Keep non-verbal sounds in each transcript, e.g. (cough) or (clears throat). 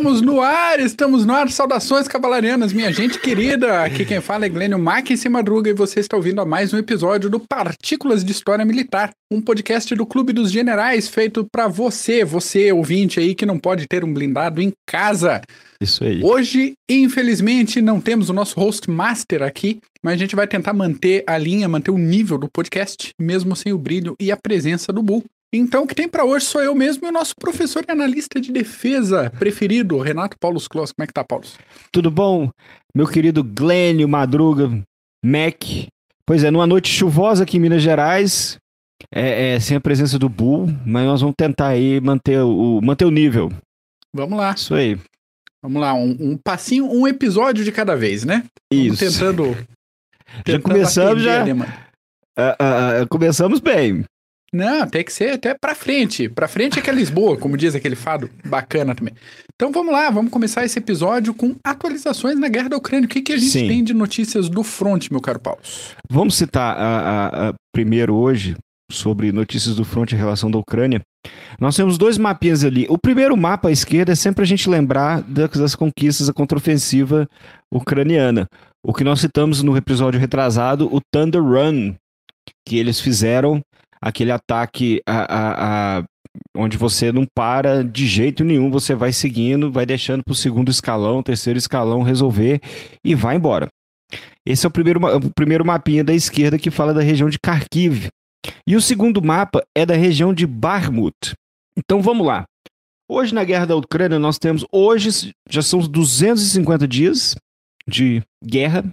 Estamos no ar, estamos no ar. Saudações cavalarianas, minha gente querida. Aqui quem fala é Glênio Mackensen Madruga e você está ouvindo a mais um episódio do Partículas de História Militar, um podcast do Clube dos Generais feito para você, você ouvinte aí que não pode ter um blindado em casa. Isso aí. Hoje, infelizmente, não temos o nosso host master aqui, mas a gente vai tentar manter a linha, manter o nível do podcast, mesmo sem o brilho e a presença do Bull. Então, o que tem para hoje sou eu mesmo e o nosso professor e analista de defesa preferido, Renato Paulo Clós. Como é que tá, Paulo? Tudo bom? Meu querido Glênio Madruga, Mac. Pois é, numa noite chuvosa aqui em Minas Gerais, é, é, sem a presença do Bull, mas nós vamos tentar aí manter o, manter o nível. Vamos lá. Isso aí. Vamos lá, um, um passinho, um episódio de cada vez, né? Isso. Vamos tentando. (laughs) já começamos já. Uh, uh, começamos bem. Não, tem que ser até pra frente. Pra frente é que é Lisboa, como diz aquele fado bacana também. Então vamos lá, vamos começar esse episódio com atualizações na guerra da Ucrânia. O que, que a gente Sim. tem de notícias do front, meu caro Paulo? Vamos citar a, a, a primeiro hoje sobre notícias do front em relação da Ucrânia. Nós temos dois mapinhas ali. O primeiro mapa à esquerda é sempre a gente lembrar das, das conquistas da contraofensiva ucraniana. O que nós citamos no episódio retrasado, o Thunder Run, que eles fizeram aquele ataque a, a, a, onde você não para de jeito nenhum, você vai seguindo, vai deixando para o segundo escalão, terceiro escalão resolver e vai embora. Esse é o primeiro, o primeiro mapinha da esquerda que fala da região de Kharkiv. E o segundo mapa é da região de Barmut. Então vamos lá. Hoje na guerra da Ucrânia nós temos, hoje já são 250 dias de guerra,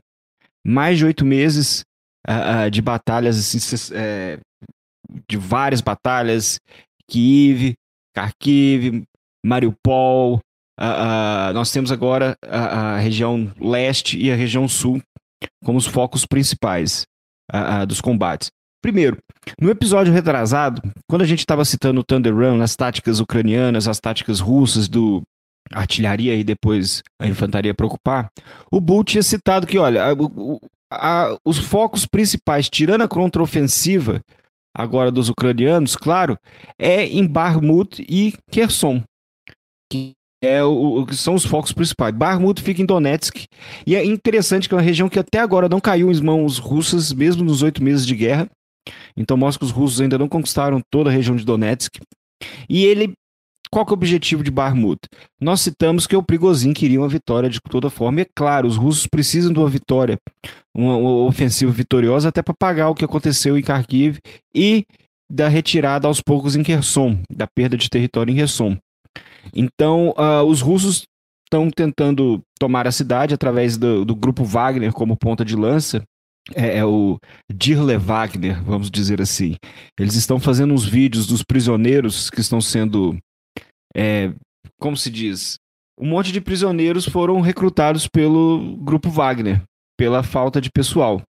mais de oito meses uh, de batalhas assim, é, de várias batalhas, Kiev, Kharkiv, Mariupol. Uh, uh, nós temos agora a, a, região leste e a região sul como os focos principais uh, dos combates. Primeiro, no episódio retrasado, quando a gente estava citando o Thunder Run, as táticas ucranianas, as táticas russas do artilharia e depois a infantaria para ocupar, o Bull tinha citado que, olha, a, a, os focos principais, tirando a contraofensiva, agora dos ucranianos, claro, é em Barmut e Kherson, que é o, o, são os focos principais. Barmut fica em Donetsk, e é interessante que é uma região que até agora não caiu em mãos russas, mesmo nos oito meses de guerra. Então mostra que os russos ainda não conquistaram toda a região de Donetsk. E ele qual que é o objetivo de Barmut? Nós citamos que o Prigozhin queria uma vitória de toda forma, e é claro, os russos precisam de uma vitória, uma, uma ofensiva vitoriosa, até para pagar o que aconteceu em Kharkiv e da retirada aos poucos em Kherson, da perda de território em Kherson. Então, uh, os russos estão tentando tomar a cidade através do, do grupo Wagner como ponta de lança, é, é, o Dirle Wagner, vamos dizer assim. Eles estão fazendo uns vídeos dos prisioneiros que estão sendo é, como se diz, um monte de prisioneiros foram recrutados pelo grupo Wagner, pela falta de pessoal.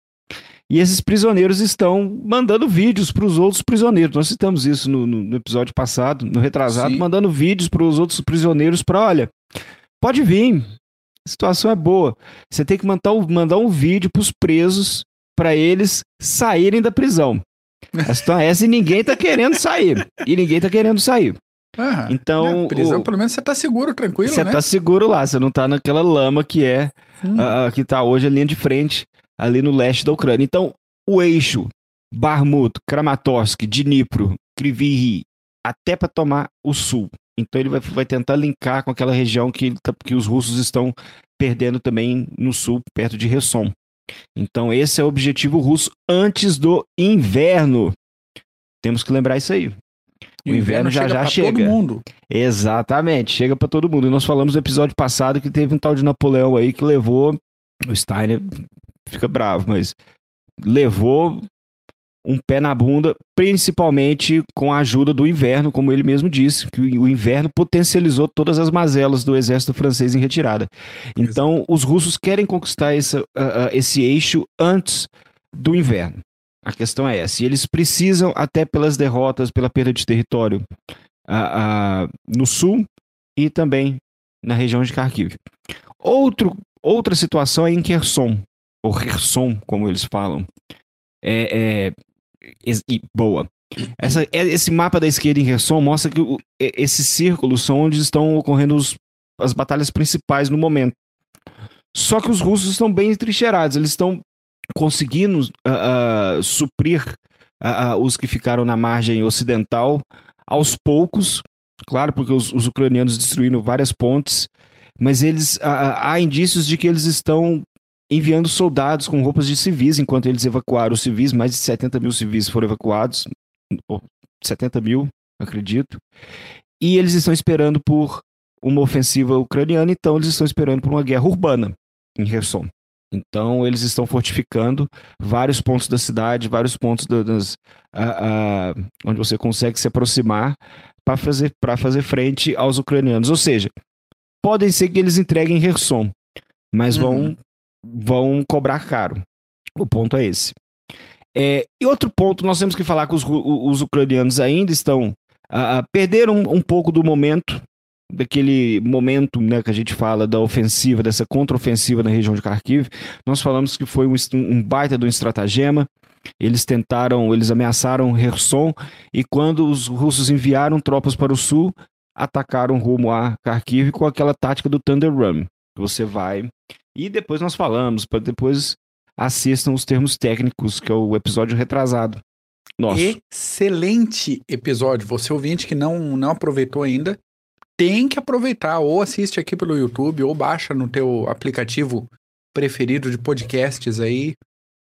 E esses prisioneiros estão mandando vídeos para os outros prisioneiros. Nós citamos isso no, no episódio passado, no retrasado, Sim. mandando vídeos para os outros prisioneiros para, olha, pode vir, a situação é boa. Você tem que mandar, mandar um vídeo para os presos para eles saírem da prisão. A situação é (laughs) essa e ninguém está querendo sair. E ninguém está querendo sair. Então. Na prisão, o... pelo menos você tá seguro, tranquilo, você né? tá seguro lá, você não tá naquela lama que é. Uh, que tá hoje a linha de frente, ali no leste da Ucrânia. Então, o eixo Barmut, Kramatorsk, Dnipro, Kryvyi até para tomar o sul. Então ele vai, vai tentar linkar com aquela região que, tá, que os russos estão perdendo também no sul, perto de Resson. Então esse é o objetivo russo antes do inverno. Temos que lembrar isso aí. O inverno, já chega já chega. todo mundo. Exatamente, chega para todo mundo. E nós falamos no episódio passado que teve um tal de Napoleão aí que levou. O Steiner fica bravo, mas levou um pé na bunda, principalmente com a ajuda do inverno, como ele mesmo disse, que o inverno potencializou todas as mazelas do exército francês em retirada. Então, os russos querem conquistar esse, uh, uh, esse eixo antes do inverno. A questão é essa. E eles precisam, até pelas derrotas, pela perda de território uh, uh, no sul e também na região de Kharkiv. Outro, outra situação é em Kherson, ou Kherson, como eles falam. É, é, é boa. Essa, é, esse mapa da esquerda em Kherson mostra que o, esses círculos são onde estão ocorrendo os as batalhas principais no momento. Só que os russos estão bem entrincheirados, eles estão conseguindo uh, uh, suprir uh, os que ficaram na margem ocidental aos poucos, claro, porque os, os ucranianos destruíram várias pontes, mas eles há indícios de que eles estão enviando soldados com roupas de civis enquanto eles evacuaram os civis, mais de 70 mil civis foram evacuados, 70 mil, acredito, e eles estão esperando por uma ofensiva ucraniana, então eles estão esperando por uma guerra urbana em Kherson. Então eles estão fortificando vários pontos da cidade, vários pontos das, uh, uh, onde você consegue se aproximar para fazer, fazer frente aos ucranianos. Ou seja, podem ser que eles entreguem Kherson, mas uhum. vão, vão cobrar caro. O ponto é esse. É, e outro ponto, nós temos que falar que os, os ucranianos ainda estão. Uh, perderam um, um pouco do momento daquele momento né, que a gente fala da ofensiva, dessa contraofensiva na região de Kharkiv, nós falamos que foi um, um baita de um estratagema. Eles tentaram, eles ameaçaram Kherson e quando os russos enviaram tropas para o sul, atacaram rumo a Kharkiv com aquela tática do Thunder Run. Você vai e depois nós falamos, para depois assistam os termos técnicos, que é o episódio retrasado. Nosso. Excelente episódio. Você ouvinte que não, não aproveitou ainda, tem que aproveitar. Ou assiste aqui pelo YouTube, ou baixa no teu aplicativo preferido de podcasts aí.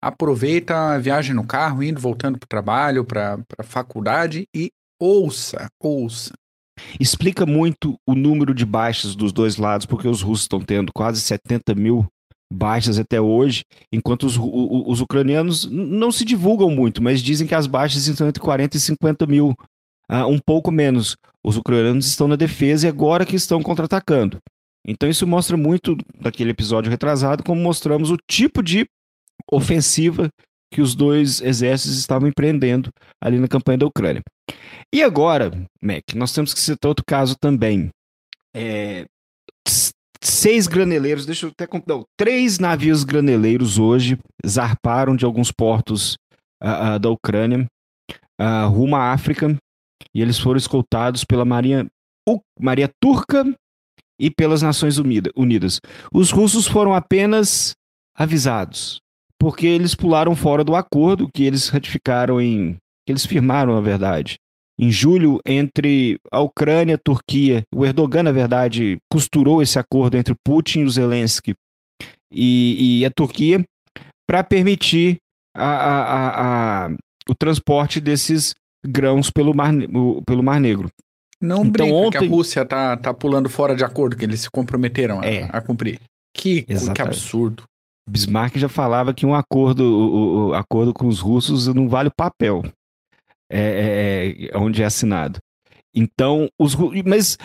Aproveita a viagem no carro, indo, voltando para o trabalho, para a faculdade e ouça, ouça. Explica muito o número de baixas dos dois lados, porque os russos estão tendo quase 70 mil baixas até hoje, enquanto os, os, os ucranianos não se divulgam muito, mas dizem que as baixas estão entre 40 e 50 mil uh, um pouco menos. Os ucranianos estão na defesa e agora que estão contra-atacando. Então isso mostra muito daquele episódio retrasado, como mostramos o tipo de ofensiva que os dois exércitos estavam empreendendo ali na campanha da Ucrânia. E agora, Mac, nós temos que citar outro caso também. É, seis graneleiros, deixa eu até não, três navios graneleiros hoje zarparam de alguns portos uh, uh, da Ucrânia uh, rumo à África e eles foram escoltados pela Marinha, Maria Turca e pelas Nações Unidas. Os russos foram apenas avisados, porque eles pularam fora do acordo que eles ratificaram em. que eles firmaram, na verdade. Em julho, entre a Ucrânia e a Turquia, o Erdogan, na verdade, costurou esse acordo entre Putin e Zelensky e, e a Turquia para permitir a, a, a, o transporte desses grãos pelo Mar, pelo Mar Negro. Não então, brinca ontem... que a Rússia tá, tá pulando fora de acordo, que eles se comprometeram a, é. a cumprir. Que, que absurdo. Bismarck já falava que um acordo, o, o acordo com os russos não vale o papel é, é, é onde é assinado. Então, os mas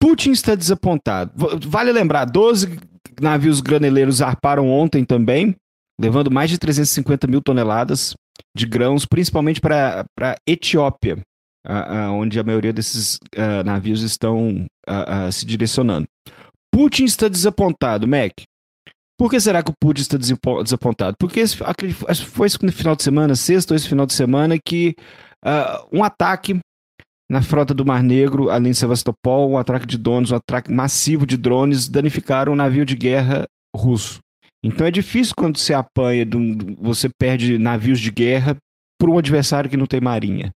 Putin está desapontado. Vale lembrar, 12 navios graneleiros zarparam ontem também, levando mais de 350 mil toneladas de grãos, principalmente para a Etiópia, onde a maioria desses uh, navios estão uh, uh, se direcionando. Putin está desapontado, Mac. Por que será que o Putin está desapontado? Porque esse, foi esse final de semana, sexta ou esse final de semana, que um ataque na frota do Mar Negro, além de Sevastopol, um ataque de drones, um ataque massivo de drones, danificaram um navio de guerra russo. Então é difícil quando você apanha, você perde navios de guerra por um adversário que não tem marinha.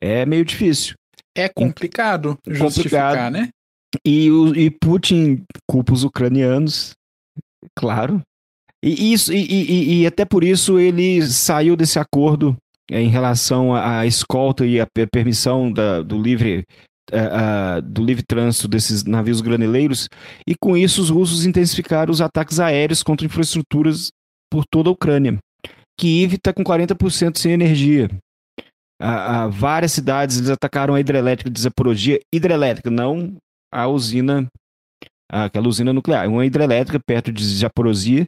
É meio difícil. É complicado é justificar, complicado. né? E, e Putin culpa os ucranianos, claro. E, isso, e, e, e até por isso ele saiu desse acordo é, em relação à escolta e à permissão da, do livre uh, do livre trânsito desses navios graneleiros, e com isso os russos intensificaram os ataques aéreos contra infraestruturas por toda a Ucrânia. Kiev está com 40% sem energia. Uh, várias cidades eles atacaram a hidrelétrica de Zaporozhia, hidrelétrica, não a usina, aquela usina nuclear, uma hidrelétrica perto de Zaporozhia,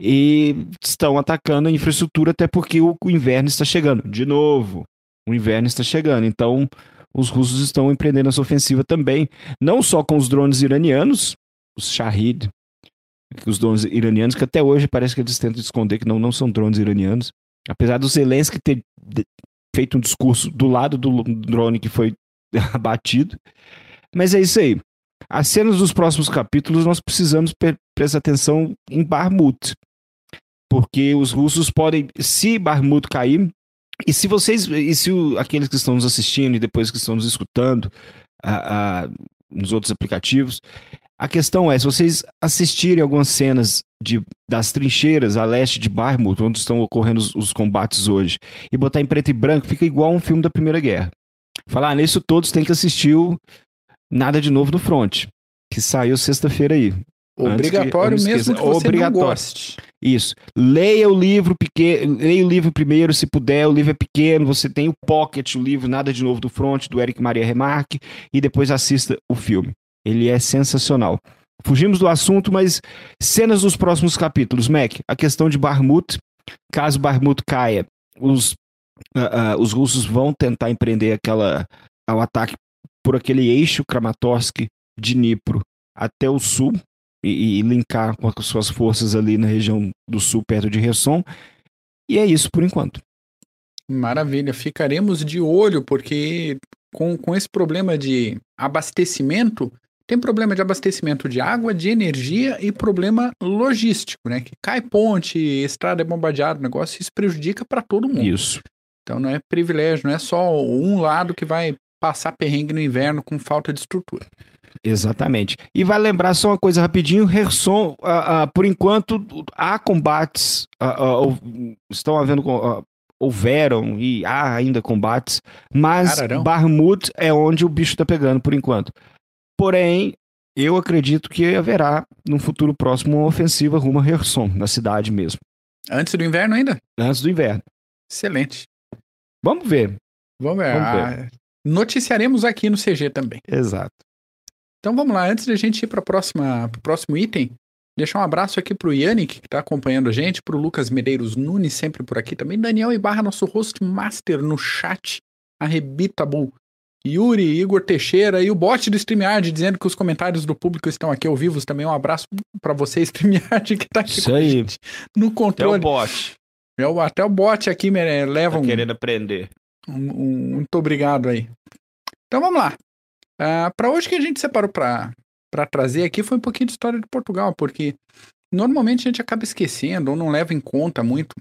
e estão atacando a infraestrutura até porque o, o inverno está chegando. De novo, o inverno está chegando. Então, os russos estão empreendendo essa ofensiva também, não só com os drones iranianos, os Shahid, os drones iranianos, que até hoje parece que eles tentam esconder que não, não são drones iranianos. Apesar do Zelensky ter feito um discurso do lado do drone que foi (laughs) abatido. Mas é isso aí. As cenas dos próximos capítulos nós precisamos prestar atenção em Barmut, porque os russos podem, se Barmut cair, e se vocês, e se o, aqueles que estão nos assistindo e depois que estão nos escutando a, a, nos outros aplicativos, a questão é, se vocês assistirem algumas cenas de, das trincheiras a leste de Barmut, onde estão ocorrendo os, os, combates hoje, e botar em preto e branco, fica igual um filme da Primeira Guerra. Falar, ah, nisso todos têm que assistir o Nada de Novo no Front, que saiu sexta-feira aí. Obrigatório que, mesmo que você Obrigatório. não goste. Isso. Leia o livro pequeno, leia o livro primeiro, se puder. O livro é pequeno. Você tem o Pocket, o livro Nada de Novo do Front, do Eric Maria Remarque, e depois assista o filme. Ele é sensacional. Fugimos do assunto, mas cenas dos próximos capítulos. Mac, a questão de Barmut. Caso Barmut caia, os, uh, uh, os russos vão tentar empreender aquela, o ataque por aquele eixo Kramatorsk de Dnipro até o sul, e, e, linkar com as suas forças ali na região do sul, perto de Resson. E é isso por enquanto. Maravilha, ficaremos de olho, porque com, com esse problema de abastecimento, tem problema de abastecimento de água, de energia e problema logístico, né? Que cai ponte, estrada é bombardeada, o negócio isso prejudica para todo mundo. Isso. Então não é privilégio, não é só um lado que vai passar perrengue no inverno com falta de estrutura. Exatamente. E vai lembrar só uma coisa rapidinho, Herson, uh, uh, por enquanto há combates, uh, estão havendo, houveram e há ainda combates, mas Cararão. Barmut é onde o bicho está pegando por enquanto. Porém, eu acredito que haverá no futuro próximo uma ofensiva rumo a Herson, na cidade mesmo. Antes do inverno ainda? Antes do inverno. Excelente. Vamos ver. Vamos ver. Vamos ver. Noticiaremos aqui no CG também. Exato. Então vamos lá, antes de a gente ir para o próximo item, deixar um abraço aqui para o Yannick, que está acompanhando a gente, para o Lucas Medeiros Nunes, sempre por aqui também, Daniel Ibarra, nosso host master no chat, Arrebitable, Yuri, Igor Teixeira e o bot do StreamYard dizendo que os comentários do público estão aqui ao vivo também. Um abraço para você, (laughs) StreamYard, que está aqui Isso aí. no controle. Até o bot. É o, até o bot aqui leva tá um... querendo aprender. Um, um, muito obrigado aí. Então vamos lá. Ah, para hoje que a gente separou para trazer aqui foi um pouquinho de história de Portugal, porque normalmente a gente acaba esquecendo ou não leva em conta muito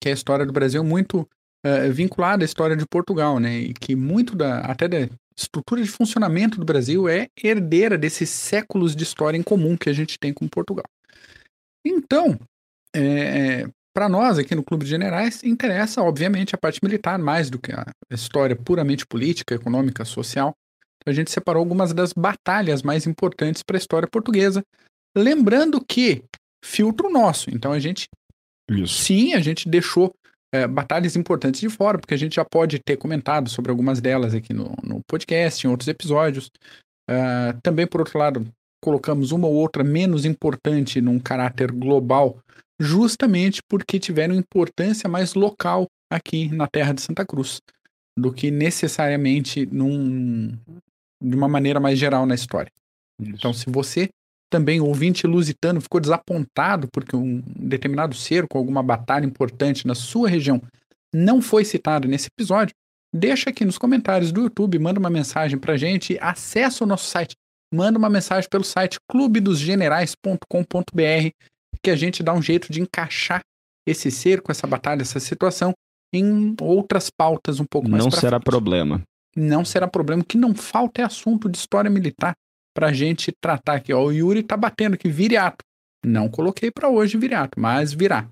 que a história do Brasil é muito uh, vinculada à história de Portugal, né? E que muito da até da estrutura de funcionamento do Brasil é herdeira desses séculos de história em comum que a gente tem com Portugal. Então, é, é para nós aqui no Clube de Generais, interessa, obviamente, a parte militar mais do que a história puramente política, econômica, social a gente separou algumas das batalhas mais importantes para a história portuguesa. Lembrando que filtro nosso, então a gente. Isso. Sim, a gente deixou é, batalhas importantes de fora, porque a gente já pode ter comentado sobre algumas delas aqui no, no podcast, em outros episódios. Uh, também, por outro lado, colocamos uma ou outra menos importante num caráter global, justamente porque tiveram importância mais local aqui na terra de Santa Cruz, do que necessariamente num, de uma maneira mais geral na história. Isso. Então, se você também, ouvinte lusitano, ficou desapontado porque um determinado cerco, alguma batalha importante na sua região não foi citado nesse episódio, deixa aqui nos comentários do YouTube, manda uma mensagem pra gente, acessa o nosso site, manda uma mensagem pelo site clubedosgenerais.com.br que a gente dá um jeito de encaixar esse cerco, essa batalha, essa situação em outras pautas um pouco mais Não será frente. problema não será problema. O que não falta é assunto de história militar pra gente tratar aqui. Ó, o Yuri tá batendo aqui, viriato. Não coloquei para hoje viriato, mas virá.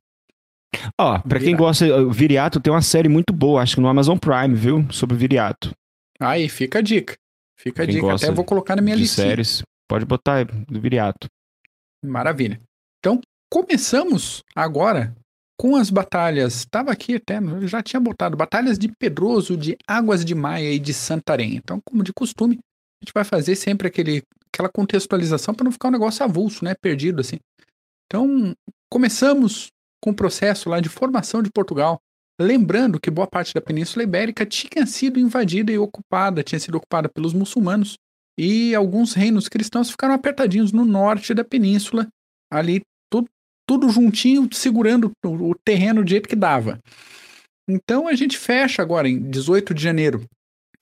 Ó, pra quem gosta, Viriato tem uma série muito boa, acho que no Amazon Prime, viu? Sobre Viriato. Aí, fica a dica. Fica a quem dica. Até vou colocar na minha lista. séries, pode botar do Viriato. Maravilha. Então, começamos agora com as batalhas, estava aqui até, já tinha botado, batalhas de Pedroso, de Águas de Maia e de Santarém. Então, como de costume, a gente vai fazer sempre aquele, aquela contextualização para não ficar um negócio avulso, né, perdido assim. Então, começamos com o processo lá de formação de Portugal, lembrando que boa parte da Península Ibérica tinha sido invadida e ocupada, tinha sido ocupada pelos muçulmanos, e alguns reinos cristãos ficaram apertadinhos no norte da península, ali tudo juntinho, segurando o terreno do jeito que dava. Então a gente fecha agora, em 18 de janeiro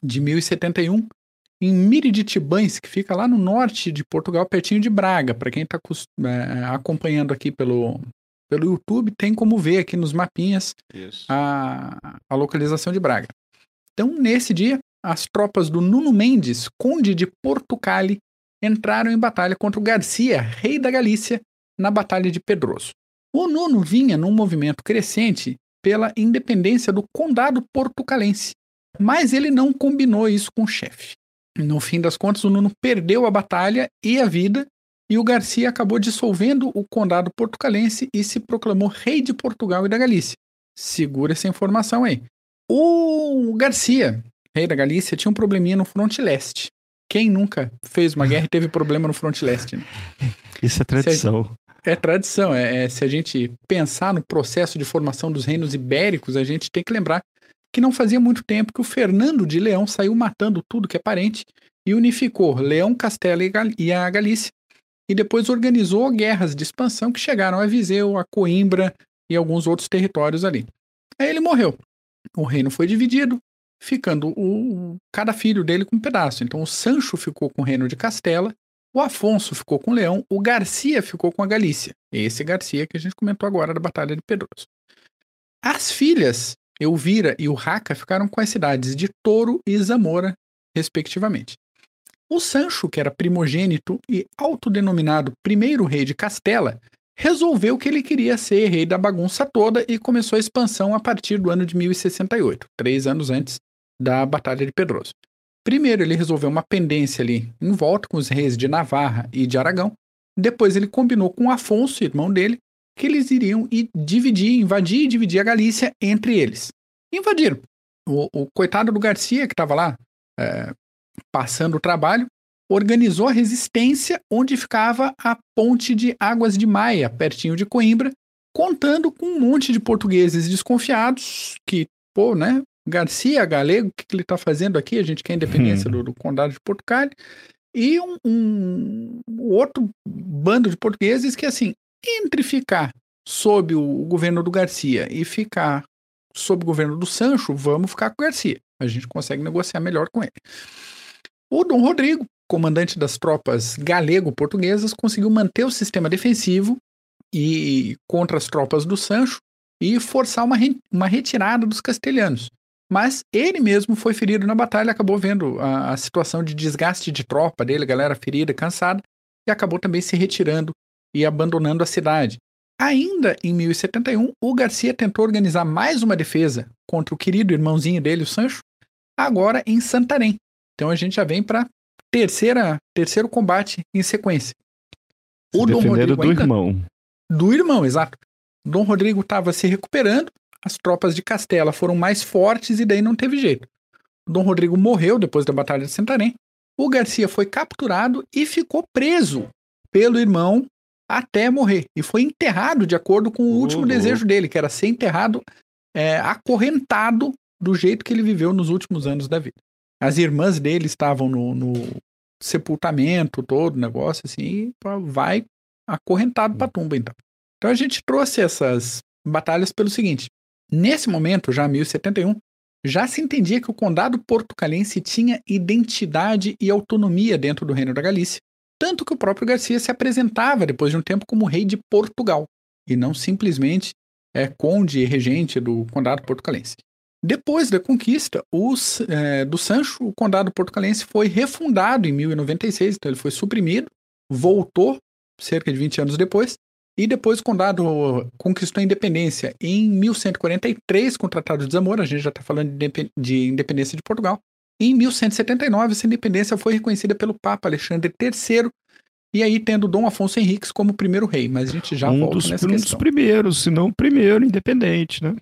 de 1071, em Miriditibães, que fica lá no norte de Portugal, pertinho de Braga. Para quem está é, acompanhando aqui pelo, pelo YouTube, tem como ver aqui nos mapinhas a, a localização de Braga. Então, nesse dia, as tropas do Nuno Mendes, conde de Portucali, entraram em batalha contra o Garcia, rei da Galícia, na Batalha de Pedroso. O Nuno vinha num movimento crescente pela independência do condado portucalense, mas ele não combinou isso com o chefe. No fim das contas, o Nuno perdeu a batalha e a vida, e o Garcia acabou dissolvendo o condado portucalense e se proclamou rei de Portugal e da Galícia. Segura essa informação aí. O Garcia, rei da Galícia, tinha um probleminha no fronte leste. Quem nunca fez uma guerra e teve problema no fronte leste? Né? (laughs) Isso é tradição. É tradição. É, é, se a gente pensar no processo de formação dos reinos ibéricos, a gente tem que lembrar que não fazia muito tempo que o Fernando de Leão saiu matando tudo que é parente e unificou Leão, Castela e a Galícia. E depois organizou guerras de expansão que chegaram a Viseu, a Coimbra e alguns outros territórios ali. Aí ele morreu. O reino foi dividido, ficando o, cada filho dele com um pedaço. Então o Sancho ficou com o reino de Castela o Afonso ficou com o Leão, o Garcia ficou com a Galícia. Esse Garcia que a gente comentou agora da Batalha de Pedroso. As filhas, Elvira e o Raca, ficaram com as cidades de Toro e Zamora, respectivamente. O Sancho, que era primogênito e autodenominado primeiro rei de Castela, resolveu que ele queria ser rei da bagunça toda e começou a expansão a partir do ano de 1068, três anos antes da Batalha de Pedroso. Primeiro, ele resolveu uma pendência ali em volta com os reis de Navarra e de Aragão. Depois, ele combinou com Afonso, irmão dele, que eles iriam dividir, invadir e dividir a Galícia entre eles. Invadiram. O, o coitado do Garcia, que estava lá é, passando o trabalho, organizou a resistência onde ficava a ponte de Águas de Maia, pertinho de Coimbra, contando com um monte de portugueses desconfiados que, pô, né, Garcia Galego, o que, que ele está fazendo aqui? A gente quer a independência hum. do, do, condado de Portugal. E um, um, outro bando de portugueses que, assim, entre ficar sob o governo do Garcia e ficar sob o governo do Sancho, vamos ficar com o Garcia. A gente consegue negociar melhor com ele. O Dom Rodrigo, comandante das tropas galego-portuguesas, conseguiu manter o sistema defensivo e contra as tropas do Sancho e forçar uma, re, uma retirada dos castelhanos. Mas ele mesmo foi ferido na batalha, acabou vendo a, a situação de desgaste de tropa dele, galera ferida, cansada, e acabou também se retirando e abandonando a cidade. Ainda em 1071, o Garcia tentou organizar mais uma defesa contra o querido irmãozinho dele, o Sancho, agora em Santarém. Então a gente já vem para terceira terceiro combate em sequência. O Dom Rodrigo do ainda, irmão. Do irmão, exato. Dom Rodrigo estava se recuperando as tropas de Castela foram mais fortes e daí não teve jeito. Dom Rodrigo morreu depois da Batalha de Santarém. O Garcia foi capturado e ficou preso pelo irmão até morrer. E foi enterrado de acordo com o último desejo dele, que era ser enterrado é, acorrentado do jeito que ele viveu nos últimos anos da vida. As irmãs dele estavam no, no sepultamento, todo o negócio assim, e vai acorrentado para a tumba então. Então a gente trouxe essas batalhas pelo seguinte: Nesse momento, já 1071, já se entendia que o condado portucalense tinha identidade e autonomia dentro do Reino da Galícia, tanto que o próprio Garcia se apresentava depois de um tempo como rei de Portugal, e não simplesmente é, conde e regente do condado portucalense. Depois da conquista os, é, do Sancho, o condado portucalense foi refundado em 1096, então ele foi suprimido, voltou cerca de 20 anos depois, e depois o condado conquistou a independência em 1143 com o Tratado de Zamora, a gente já está falando de independência de Portugal. Em 1179, essa independência foi reconhecida pelo Papa Alexandre III, e aí tendo Dom Afonso Henriques como primeiro rei, mas a gente já um volta dos, nessa um questão. dos primeiros, se não o primeiro independente, né?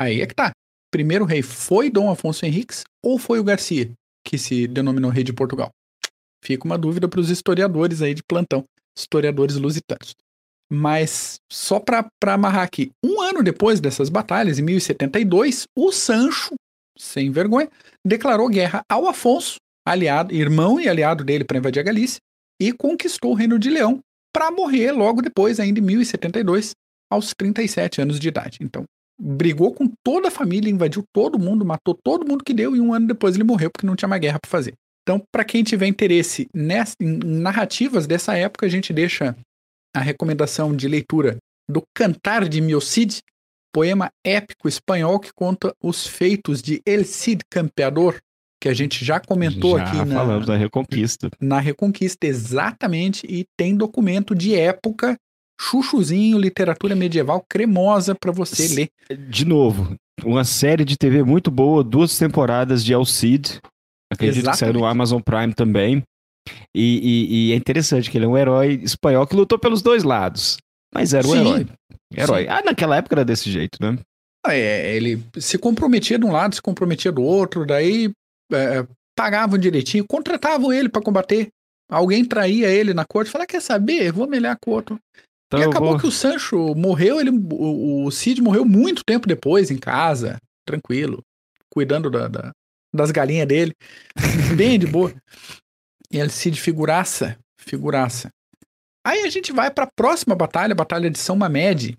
Aí é que tá. Primeiro rei foi Dom Afonso Henriques ou foi o Garcia, que se denominou rei de Portugal? Fica uma dúvida para os historiadores aí de plantão, historiadores lusitanos. Mas só para amarrar aqui, um ano depois dessas batalhas, em 1072, o Sancho, sem vergonha, declarou guerra ao Afonso, aliado, irmão e aliado dele para invadir a Galícia, e conquistou o Reino de Leão para morrer logo depois, ainda em 1072, aos 37 anos de idade. Então, brigou com toda a família, invadiu todo mundo, matou todo mundo que deu, e um ano depois ele morreu porque não tinha mais guerra para fazer. Então, para quem tiver interesse nessa, em narrativas dessa época, a gente deixa a recomendação de leitura do Cantar de Miocid, poema épico espanhol que conta os feitos de El Cid Campeador, que a gente já comentou já aqui na, falamos da Reconquista. na Reconquista, exatamente, e tem documento de época, chuchuzinho, literatura medieval cremosa para você ler. De novo, uma série de TV muito boa, duas temporadas de El Cid. Acredito que saiu no Exatamente. Amazon Prime também. E, e- e é interessante que ele é um herói espanhol que lutou pelos dois lados. Mas era um Sim. herói. Herói. Sim. Ah, naquela época era desse jeito, né? É, ele se comprometia de um lado, se comprometia do outro, daí é, pagavam direitinho, contratavam ele para combater. Alguém traía ele na corte, falava, quer saber? Vou melhar com o outro. Então e acabou vou- que o Sancho morreu, ele, o, o Cid morreu muito tempo depois, em casa, tranquilo, cuidando da- da- das galinhas dele, bem de boa. E ele Cid figuraça, figuraça. Aí a gente vai para a próxima batalha, a Batalha de São Mamede,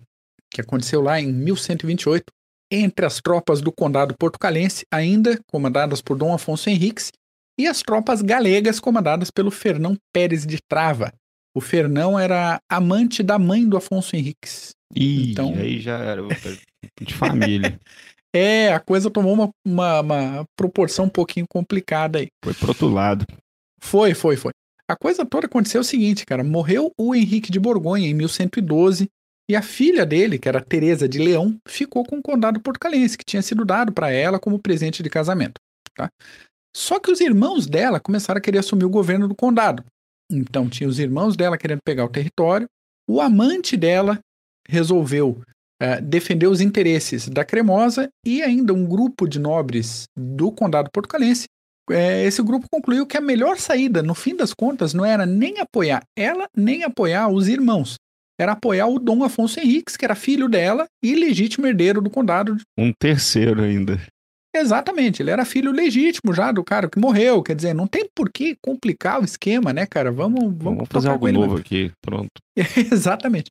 que aconteceu lá em 1128, entre as tropas do condado portucalense, ainda comandadas por Dom Afonso Henriques, e as tropas galegas comandadas pelo Fernão Pérez de Trava. O Fernão era amante da mãe do Afonso Henriques. Ih, Então- aí já era de família. (laughs) É, a coisa tomou uma, uma, uma proporção um pouquinho complicada aí. Foi pro outro lado. Foi, foi, foi. A coisa toda aconteceu o seguinte, cara. Morreu o Henrique de Borgonha em 1112 e a filha dele, que era Teresa de Leão, ficou com o condado portucalense, que tinha sido dado para ela como presente de casamento, tá? Só que os irmãos dela começaram a querer assumir o governo do condado. Então tinha os irmãos dela querendo pegar o território. O amante dela resolveu eh, defender os interesses da Cremosa e ainda um grupo de nobres do condado portucalense é, esse grupo concluiu que a melhor saída, no fim das contas, não era nem apoiar ela, nem apoiar os irmãos. Era apoiar o Dom Afonso Henriques, que era filho dela e legítimo herdeiro do condado. Um terceiro ainda. Exatamente, ele era filho legítimo já do cara que morreu. Quer dizer, não tem por que complicar o esquema, né, cara? Vamos, vamos, Vamos fazer algo ele, novo aqui. Pronto. (laughs) Exatamente.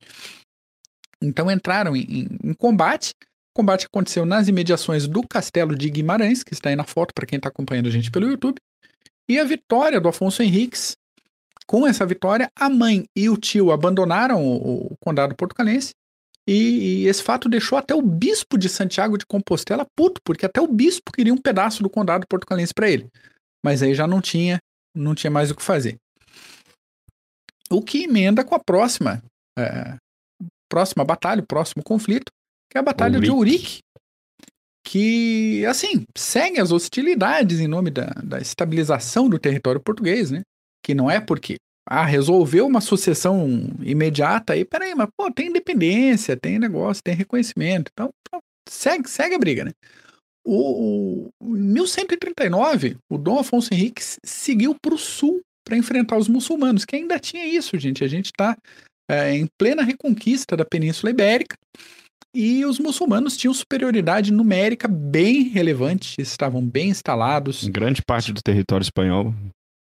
Então entraram em, em- em combate. O combate aconteceu nas imediações do Castelo de Guimarães, que está aí na foto para quem está acompanhando a gente pelo YouTube. E a vitória do Afonso Henriques. Com essa vitória, a mãe e o tio abandonaram o, o condado portucalense. E, e esse fato deixou até o bispo de Santiago de Compostela puto, porque até o bispo queria um pedaço do condado portucalense para ele. Mas aí já não tinha, não tinha mais o que fazer. O que emenda com a próxima é, próxima batalha, o próximo conflito, que é a Batalha de Ourique, que, assim, segue as hostilidades em nome da, da estabilização do território português, né? Que não é porque, ah, resolveu uma sucessão imediata aí, peraí, mas, pô, tem independência, tem negócio, tem reconhecimento, então, pô, segue, segue a briga, né? O, o, em 1139, o Dom Afonso Henriques seguiu para o sul para enfrentar os muçulmanos, que ainda tinha isso, gente. A gente está é, em plena reconquista da Península Ibérica e os muçulmanos tinham superioridade numérica bem relevante, estavam bem instalados. Em grande parte do território espanhol.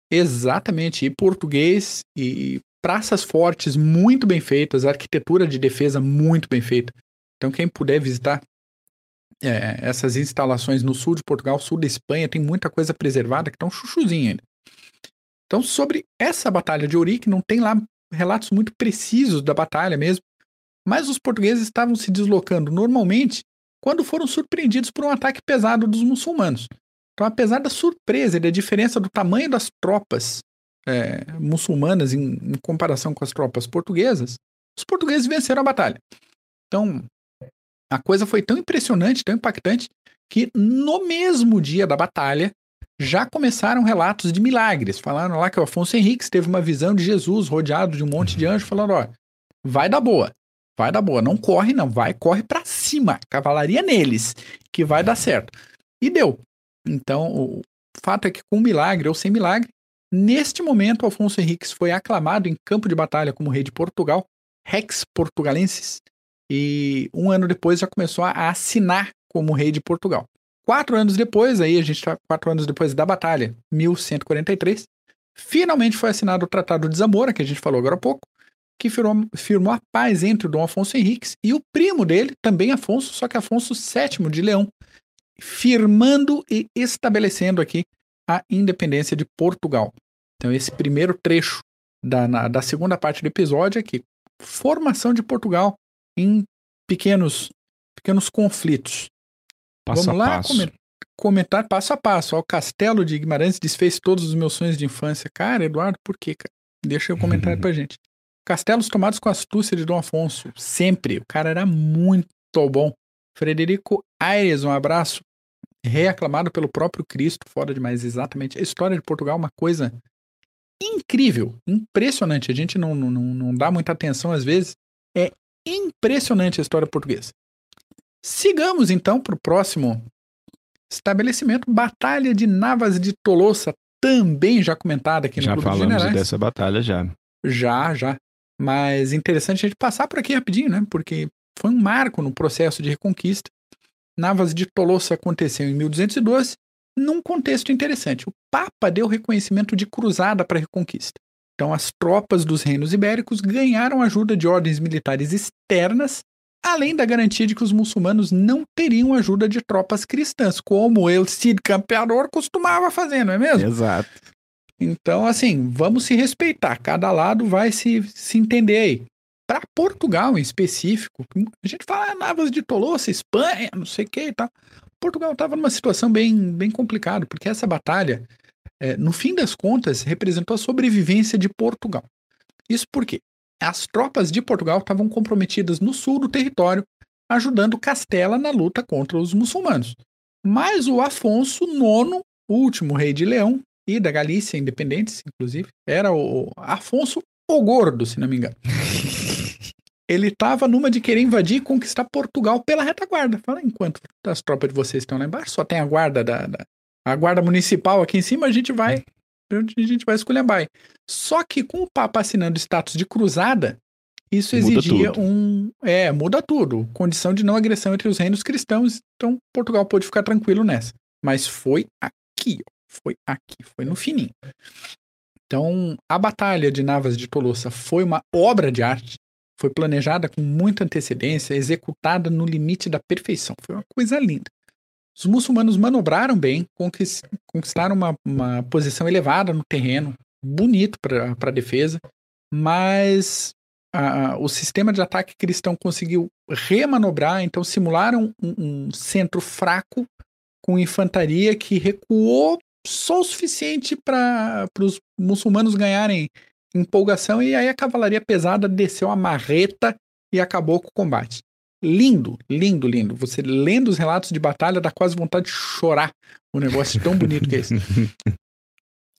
Exatamente, e português e praças fortes muito bem feitas, arquitetura de defesa muito bem feita. Então, quem puder visitar é, essas instalações no sul de Portugal, sul da Espanha, tem muita coisa preservada que tá um chuchuzinho ainda. Então, sobre essa batalha de Ourique, não tem lá relatos muito precisos da batalha mesmo, mas os portugueses estavam se deslocando normalmente quando foram surpreendidos por um ataque pesado dos muçulmanos. Então, apesar da surpresa e da diferença do tamanho das tropas é, muçulmanas em, em comparação com as tropas portuguesas, os portugueses venceram a batalha. Então, a coisa foi tão impressionante, tão impactante, que no mesmo dia da batalha já começaram relatos de milagres. Falaram lá que o Afonso Henriques teve uma visão de Jesus rodeado de um monte de anjos, falando: ó, vai dar boa, vai dar boa, não corre não, vai, corre para cima, cavalaria neles, que vai dar certo. E deu. Então, o fato é que com milagre ou sem milagre, neste momento, o Afonso Henriques foi aclamado em campo de batalha como rei de Portugal, Rex Portugalensis, e um ano depois já começou a assinar como rei de Portugal. Quatro anos depois, aí a gente está quatro anos depois da batalha, 1143, finalmente foi assinado o Tratado de Zamora, que a gente falou agora há pouco, que firmou, firmou a paz entre o Dom Afonso Henriques e o primo dele, também Afonso, só que Afonso VII de Leão, firmando e estabelecendo aqui a independência de Portugal. Então, esse primeiro trecho da, na, da segunda parte do episódio é que formação de Portugal em pequenos, pequenos conflitos. Passo Vamos lá. Comentar, passo a passo. O Castelo de Guimarães desfez todos os meus sonhos de infância. Cara, Eduardo, por quê, cara? Deixa o comentário (laughs) pra gente. Castelos tomados com astúcia de Dom Afonso. Sempre. O cara era muito bom. Frederico Aires, um abraço. Reaclamado pelo próprio Cristo, fora demais, exatamente. A história de Portugal é uma coisa incrível, impressionante. A gente não, não, não dá muita atenção às vezes. É impressionante a história portuguesa. Sigamos então para o próximo estabelecimento, Batalha de Navas de Tolosa, também já comentada aqui no Já Clube falamos Generais. dessa batalha já. Já, já. Mas interessante a gente passar por aqui rapidinho, né? Porque foi um marco no processo de reconquista. Navas de Tolosa aconteceu em 1212, num contexto interessante. O Papa deu reconhecimento de cruzada para a reconquista. Então, as tropas dos reinos ibéricos ganharam ajuda de ordens militares externas, além da garantia de que os muçulmanos não teriam ajuda de tropas cristãs, como El Cid Campeador costumava fazer, não é mesmo? Exato. Então, assim, vamos se respeitar. Cada lado vai se, se entender aí. Para Portugal em específico, a gente fala ah, Navas de Tolosa, Espanha, não sei o que e tal. Portugal estava numa situação bem, bem complicada, porque essa batalha, é, no fim das contas, representou a sobrevivência de Portugal. Isso porque as tropas de Portugal estavam comprometidas no sul do território, ajudando Castela na luta contra os muçulmanos. Mas o Afonso IX, o último rei de Leão, e da Galícia Independentes, inclusive, era o Afonso o Gordo, se não me engano. (laughs) Ele estava numa de querer invadir e conquistar Portugal pela retaguarda. Fala, enquanto as tropas de vocês estão lá embaixo, só tem a guarda da, da a guarda municipal aqui em cima, a gente vai a gente vai escolher Bai. Só que com o Papa assinando status de cruzada, isso Muda exigia tudo. um. É, muda tudo. Condição de não agressão entre os reinos cristãos. Então, Portugal pôde ficar tranquilo nessa. Mas foi aqui, ó. Foi aqui, foi no fininho. Então, a Batalha de Navas de Tolosa foi uma obra de arte. Foi planejada com muita antecedência, executada no limite da perfeição. Foi uma coisa linda. Os muçulmanos manobraram bem, conquis- conquistaram uma, uma posição elevada no terreno, bonito para a defesa, mas a- o sistema de ataque cristão conseguiu remanobrar, então simularam um, um centro fraco com infantaria que recuou só o suficiente para os muçulmanos ganharem empolgação e aí a cavalaria pesada desceu a marreta e acabou com o combate. Lindo, lindo, lindo. Você lendo os relatos de batalha dá quase vontade de chorar. O negócio tão bonito que é esse.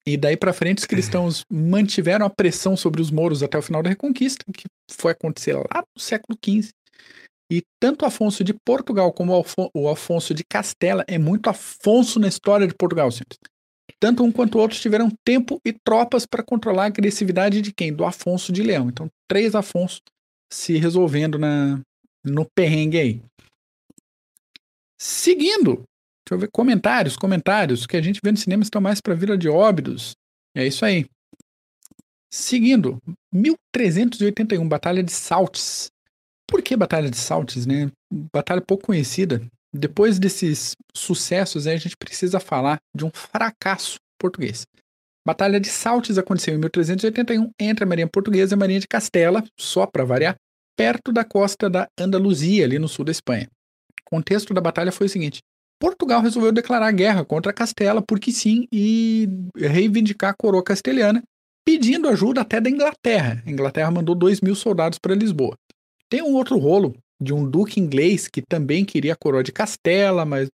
E daí para frente os cristãos mantiveram a pressão sobre os mouros até o final da Reconquista, que foi acontecer lá no século XV. E tanto Afonso de Portugal como o Afonso de Castela é muito Afonso na história de Portugal, senhores. Tanto um quanto o outro tiveram tempo e tropas para controlar a agressividade de quem? Do Afonso de Leão. Então, três Afonso se resolvendo na, no perrengue aí. Seguindo, deixa eu ver, comentários, comentários. O que a gente vê no cinema estão mais para Vila de Óbidos. É isso aí. Seguindo, 1381, Batalha de Saltes. Por que Batalha de Saltes, né? Batalha pouco conhecida. Depois desses sucessos, aí, a gente precisa falar de um fracasso português. Batalha de Saltes aconteceu em 1381 entre a Marinha Portuguesa e a Marinha de Castela, só para variar, perto da costa da Andaluzia, ali no sul da Espanha. O contexto da batalha foi o seguinte: Portugal resolveu declarar guerra contra Castela, porque sim, e reivindicar a coroa castelhana, pedindo ajuda até da Inglaterra. A Inglaterra mandou 2 mil soldados para Lisboa. Tem um outro rolo de um duque inglês que também queria a coroa de Castela, mas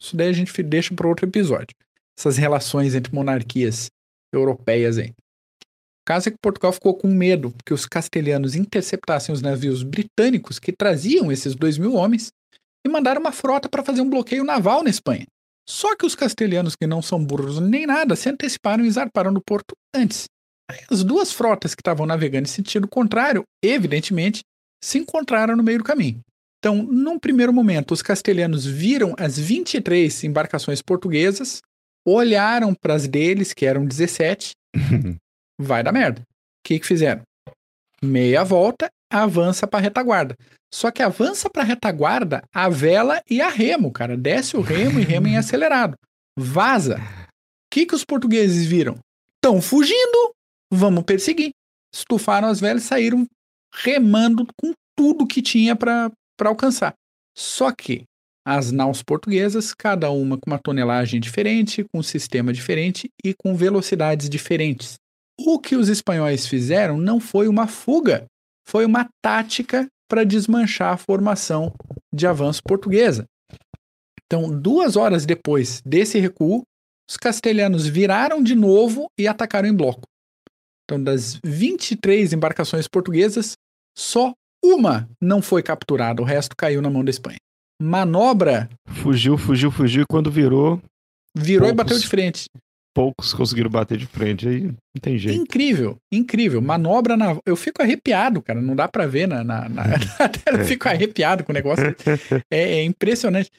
isso daí a gente deixa para outro episódio. Essas relações entre monarquias europeias aí. O caso é que Portugal ficou com medo que os castelhanos interceptassem os navios britânicos que traziam esses dois mil homens e mandaram uma frota para fazer um bloqueio naval na Espanha. Só que os castelhanos, que não são burros nem nada, se anteciparam e zarparam do porto antes. As duas frotas que estavam navegando em sentido contrário, evidentemente, se encontraram no meio do caminho. Então, num primeiro momento, os castelhanos viram as 23 embarcações portuguesas, olharam para as deles, que eram 17, (laughs) vai dar merda. O que, que fizeram? Meia volta, avança para retaguarda. Só que avança para retaguarda a vela e a remo, cara. Desce o remo e remo em (laughs) acelerado. Vaza. O que, que os portugueses viram? Estão fugindo, vamos perseguir. Estufaram as velas e saíram remando com tudo que tinha para alcançar. Só que as naus portuguesas, cada uma com uma tonelagem diferente, com um sistema diferente e com velocidades diferentes. O que os espanhóis fizeram não foi uma fuga, foi uma tática para desmanchar a formação de avanço portuguesa. Então, duas horas depois desse recuo, os castelhanos viraram de novo e atacaram em bloco. Então, das 23 embarcações portuguesas, só uma não foi capturada, o resto caiu na mão da Espanha. Manobra. Fugiu, fugiu, fugiu, e quando virou. Virou poucos, e bateu de frente. Poucos conseguiram bater de frente, aí não tem jeito. Incrível, incrível. Manobra naval. Eu fico arrepiado, cara. Não dá para ver na, na, na... (laughs) Eu fico arrepiado com o negócio. É, é impressionante.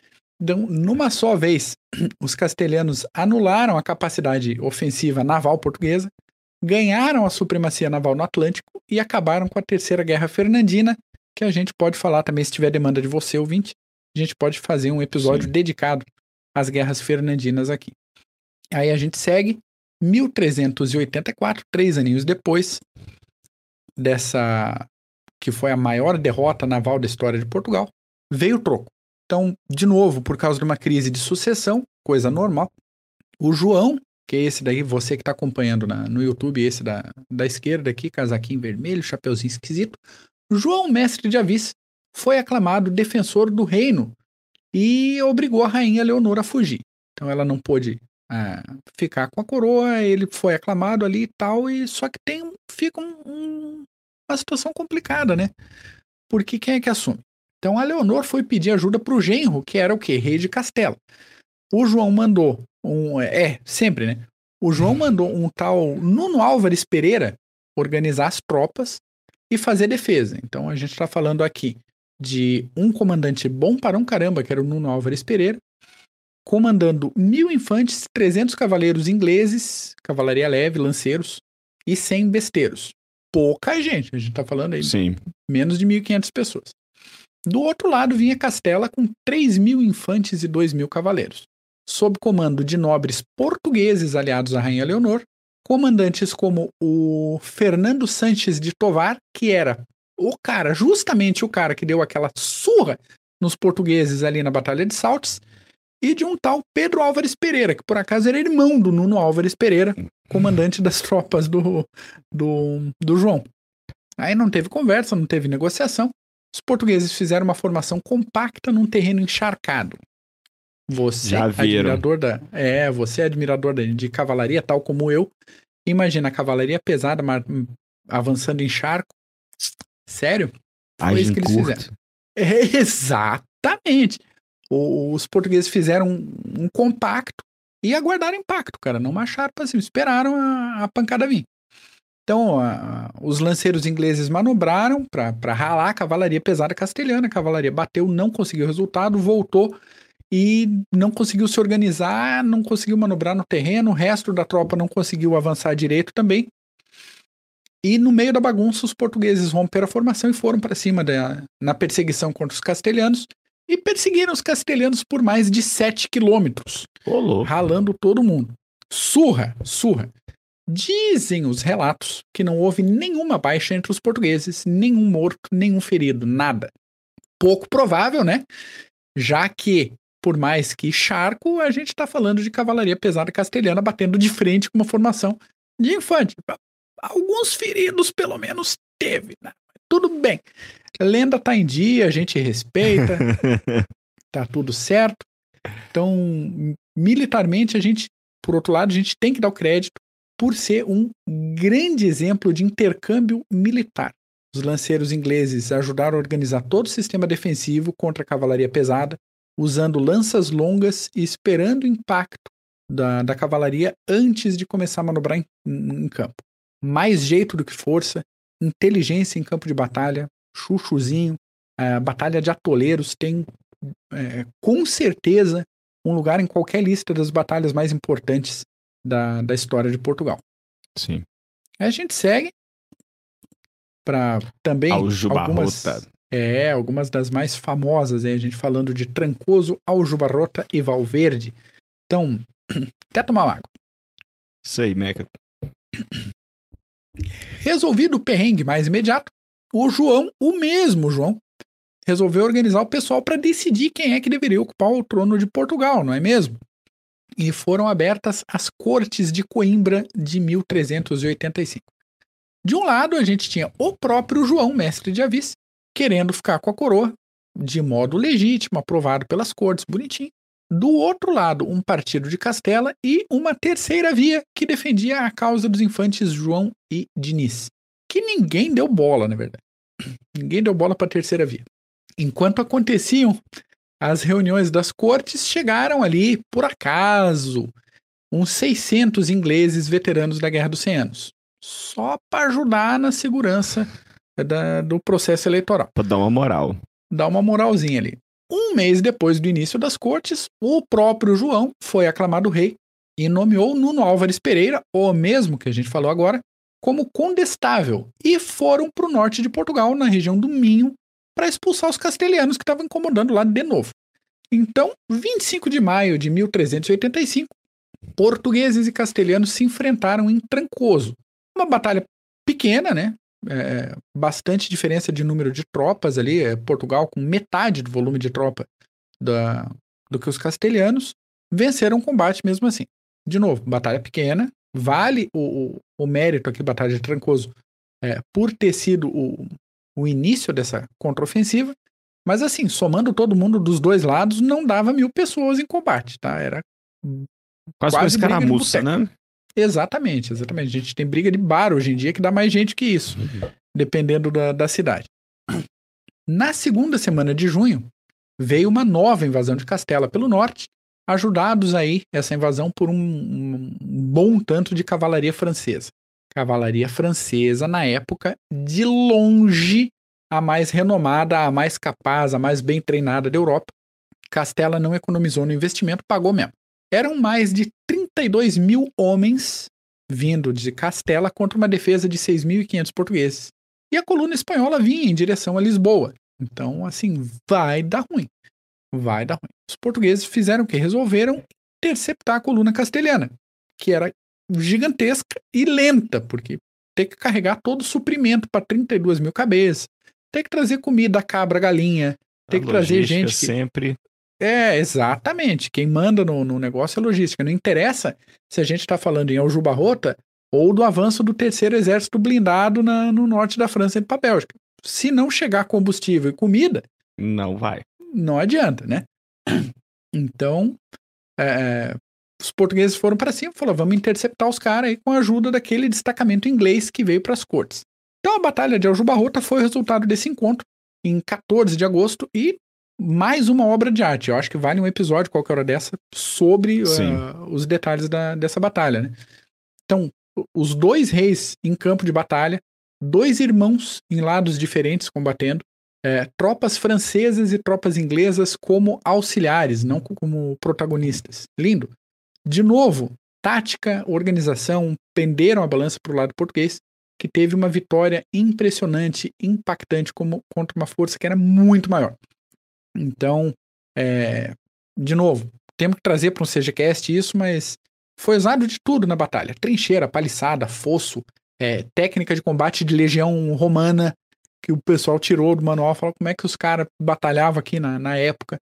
Então, numa só vez, os castelhanos anularam a capacidade ofensiva naval portuguesa, ganharam a supremacia naval no Atlântico e acabaram com a Terceira Guerra Fernandina, que a gente pode falar também, se tiver demanda de você, ouvinte, a gente pode fazer um episódio Sim. dedicado às guerras fernandinas aqui. Aí a gente segue 1384, três aninhos depois dessa que foi a maior derrota naval da história de Portugal, veio o troco. Então, de novo, por causa de uma crise de sucessão, coisa normal, o João, que é esse daí, você que está acompanhando na, no YouTube, esse da, da esquerda aqui, casaquinho vermelho, chapeuzinho esquisito, João, mestre de Avis, foi aclamado defensor do reino e obrigou a rainha Leonor a fugir. Então ela não pôde é, ficar com a coroa, ele foi aclamado ali e tal, e só que tem fica um, um, uma situação complicada, né? Porque quem é que assume? Então a Leonor foi pedir ajuda para o genro, que era o quê? Rei de Castela. O João mandou um. É, sempre, né? O João mandou um tal Nuno Álvares Pereira organizar as tropas e fazer defesa. Então a gente está falando aqui de um comandante bom para um caramba, que era o Nuno Álvares Pereira, comandando mil infantes, 300 cavaleiros ingleses, cavalaria leve, lanceiros e 100 besteiros. Pouca gente, a gente está falando aí Sim. menos de 1.500 pessoas. Do outro lado vinha Castela com 3 mil infantes e 2 mil cavaleiros, sob comando de nobres portugueses aliados à Rainha Leonor, comandantes como o Fernando Sanches de Tovar, que era o cara, justamente o cara que deu aquela surra nos portugueses ali na Batalha de Saltes, e de um tal Pedro Álvares Pereira, que por acaso era irmão do Nuno Álvares Pereira, comandante das tropas do, do, do João. Aí não teve conversa, não teve negociação. Os portugueses fizeram uma formação compacta num terreno encharcado. Você, viram. admirador da, é, você é admirador de, de cavalaria, tal como eu. Imagina a cavalaria pesada avançando em charco. Sério? Foi isso que eles curto. fizeram. É, exatamente. os portugueses fizeram um, um, compacto e aguardaram impacto, cara. Não marcharam para cima, esperaram a, a pancada vir. Então, a, os lanceiros ingleses manobraram para ralar a cavalaria pesada castelhana. A cavalaria bateu, não conseguiu resultado, voltou e não conseguiu se organizar, não conseguiu manobrar no terreno. O resto da tropa não conseguiu avançar direito também. E no meio da bagunça, os portugueses romperam a formação e foram para cima da, na perseguição contra os castelhanos e perseguiram os castelhanos por mais de 7 quilômetros, ralando todo mundo. Surra, surra. Dizem os relatos que não houve nenhuma baixa entre os portugueses, nenhum morto, nenhum ferido, nada. Pouco provável, né? Já que, por mais que charco, a gente está falando de cavalaria pesada castelhana batendo de frente com uma formação de infante. Alguns feridos, pelo menos, teve, né? Tudo bem. Lenda tá em dia, a gente respeita, (laughs) tá tudo certo. Então, militarmente, a gente, por outro lado, a gente tem que dar o crédito por ser um grande exemplo de intercâmbio militar. Os lanceiros ingleses ajudaram a organizar todo o sistema defensivo contra a cavalaria pesada, usando lanças longas e esperando o impacto da, da cavalaria antes de começar a manobrar em, em campo. Mais jeito do que força, inteligência em campo de batalha, chuchuzinho, a batalha de atoleiros tem é, com certeza um lugar em qualquer lista das batalhas mais importantes da, da história de Portugal. Sim. Aí a gente segue para também algumas é algumas das mais famosas aí, a gente falando de Trancoso, Aljubarrota e Valverde. Então, (clears throat) até tomar água. Isso aí, Meca. Resolvido o perrengue mais imediato, o João, o mesmo João, resolveu organizar o pessoal para decidir quem é que deveria ocupar o trono de Portugal, não é mesmo? E foram abertas as Cortes de Coimbra de 1385. De um lado, a gente tinha o próprio João, mestre de Avis, querendo ficar com a coroa de modo legítimo, aprovado pelas cortes, bonitinho. Do outro lado, um partido de Castela e uma terceira via que defendia a causa dos infantes João e Diniz. Que ninguém deu bola, na verdade. (clears throat) Ninguém deu bola para a terceira via. Enquanto aconteciam as reuniões das cortes, chegaram ali, por acaso, uns 600 ingleses veteranos da Guerra dos 100 Anos. Só para ajudar na segurança da, do processo eleitoral. Para dar uma moral. Dar uma moralzinha ali. Um mês depois do início das cortes, o próprio João foi aclamado rei e nomeou Nuno Álvares Pereira, o mesmo que a gente falou agora, como condestável e foram para o norte de Portugal, na região do Minho, para expulsar os castelhanos que estavam incomodando lá de novo. Então, 25 de maio de 1385, portugueses e castelhanos se enfrentaram em Trancoso. Uma batalha pequena, né? É, bastante diferença de número de tropas ali. É, Portugal com metade do volume de tropa da, do que os castelhanos venceram o combate mesmo assim. De novo, batalha pequena. Vale o, o, o mérito aqui, Batalha de Trancoso, é, por ter sido o, o início dessa contraofensiva. Mas assim, somando todo mundo dos dois lados, não dava mil pessoas em combate, tá? Era quase, quase uma escaramuça, né? Exatamente, exatamente. A gente tem briga de bar hoje em dia que dá mais gente que isso, uhum. dependendo da, da cidade. Na segunda semana de junho, veio uma nova invasão de Castela pelo norte, ajudados aí essa invasão por um, um bom tanto de cavalaria francesa. Cavalaria francesa, na época, de longe a mais renomada, a mais capaz, a mais bem treinada da Europa. Castela não economizou no investimento, pagou mesmo. Eram mais de 32 mil homens vindo de Castela contra uma defesa de 6.500 portugueses. E a coluna espanhola vinha em direção a Lisboa. Então, assim, vai dar ruim. Vai dar ruim. Os portugueses fizeram o que? Resolveram interceptar a coluna castelhana, que era gigantesca e lenta, porque tem que carregar todo o suprimento para 32 mil cabeças, tem que trazer comida, cabra, galinha, tem a que trazer gente. Que... sempre. É, exatamente. Quem manda no, no negócio é logística. Não interessa se a gente está falando em Aljubarrota ou do avanço do terceiro exército blindado na, no norte da França e para a Bélgica. Se não chegar combustível e comida. Não vai. Não adianta, né? Então, é, os portugueses foram para cima e falaram: vamos interceptar os caras aí com a ajuda daquele destacamento inglês que veio para as cortes. Então a Batalha de Aljubarrota foi o resultado desse encontro em 14 de agosto e mais uma obra de arte. Eu acho que vale um episódio qualquer hora dessa sobre uh, os detalhes da, dessa batalha. Né? Então, os dois reis em campo de batalha, dois irmãos em lados diferentes combatendo, é, tropas francesas e tropas inglesas como auxiliares, não como protagonistas. Lindo. De novo, tática, organização penderam a balança para o lado português, que teve uma vitória impressionante, impactante como contra uma força que era muito maior. Então, é, de novo, temos que trazer para um CGCast isso, mas foi usado de tudo na batalha: trincheira, paliçada, fosso, é, técnica de combate de legião romana que o pessoal tirou do manual, falou como é que os caras batalhavam aqui na, na época.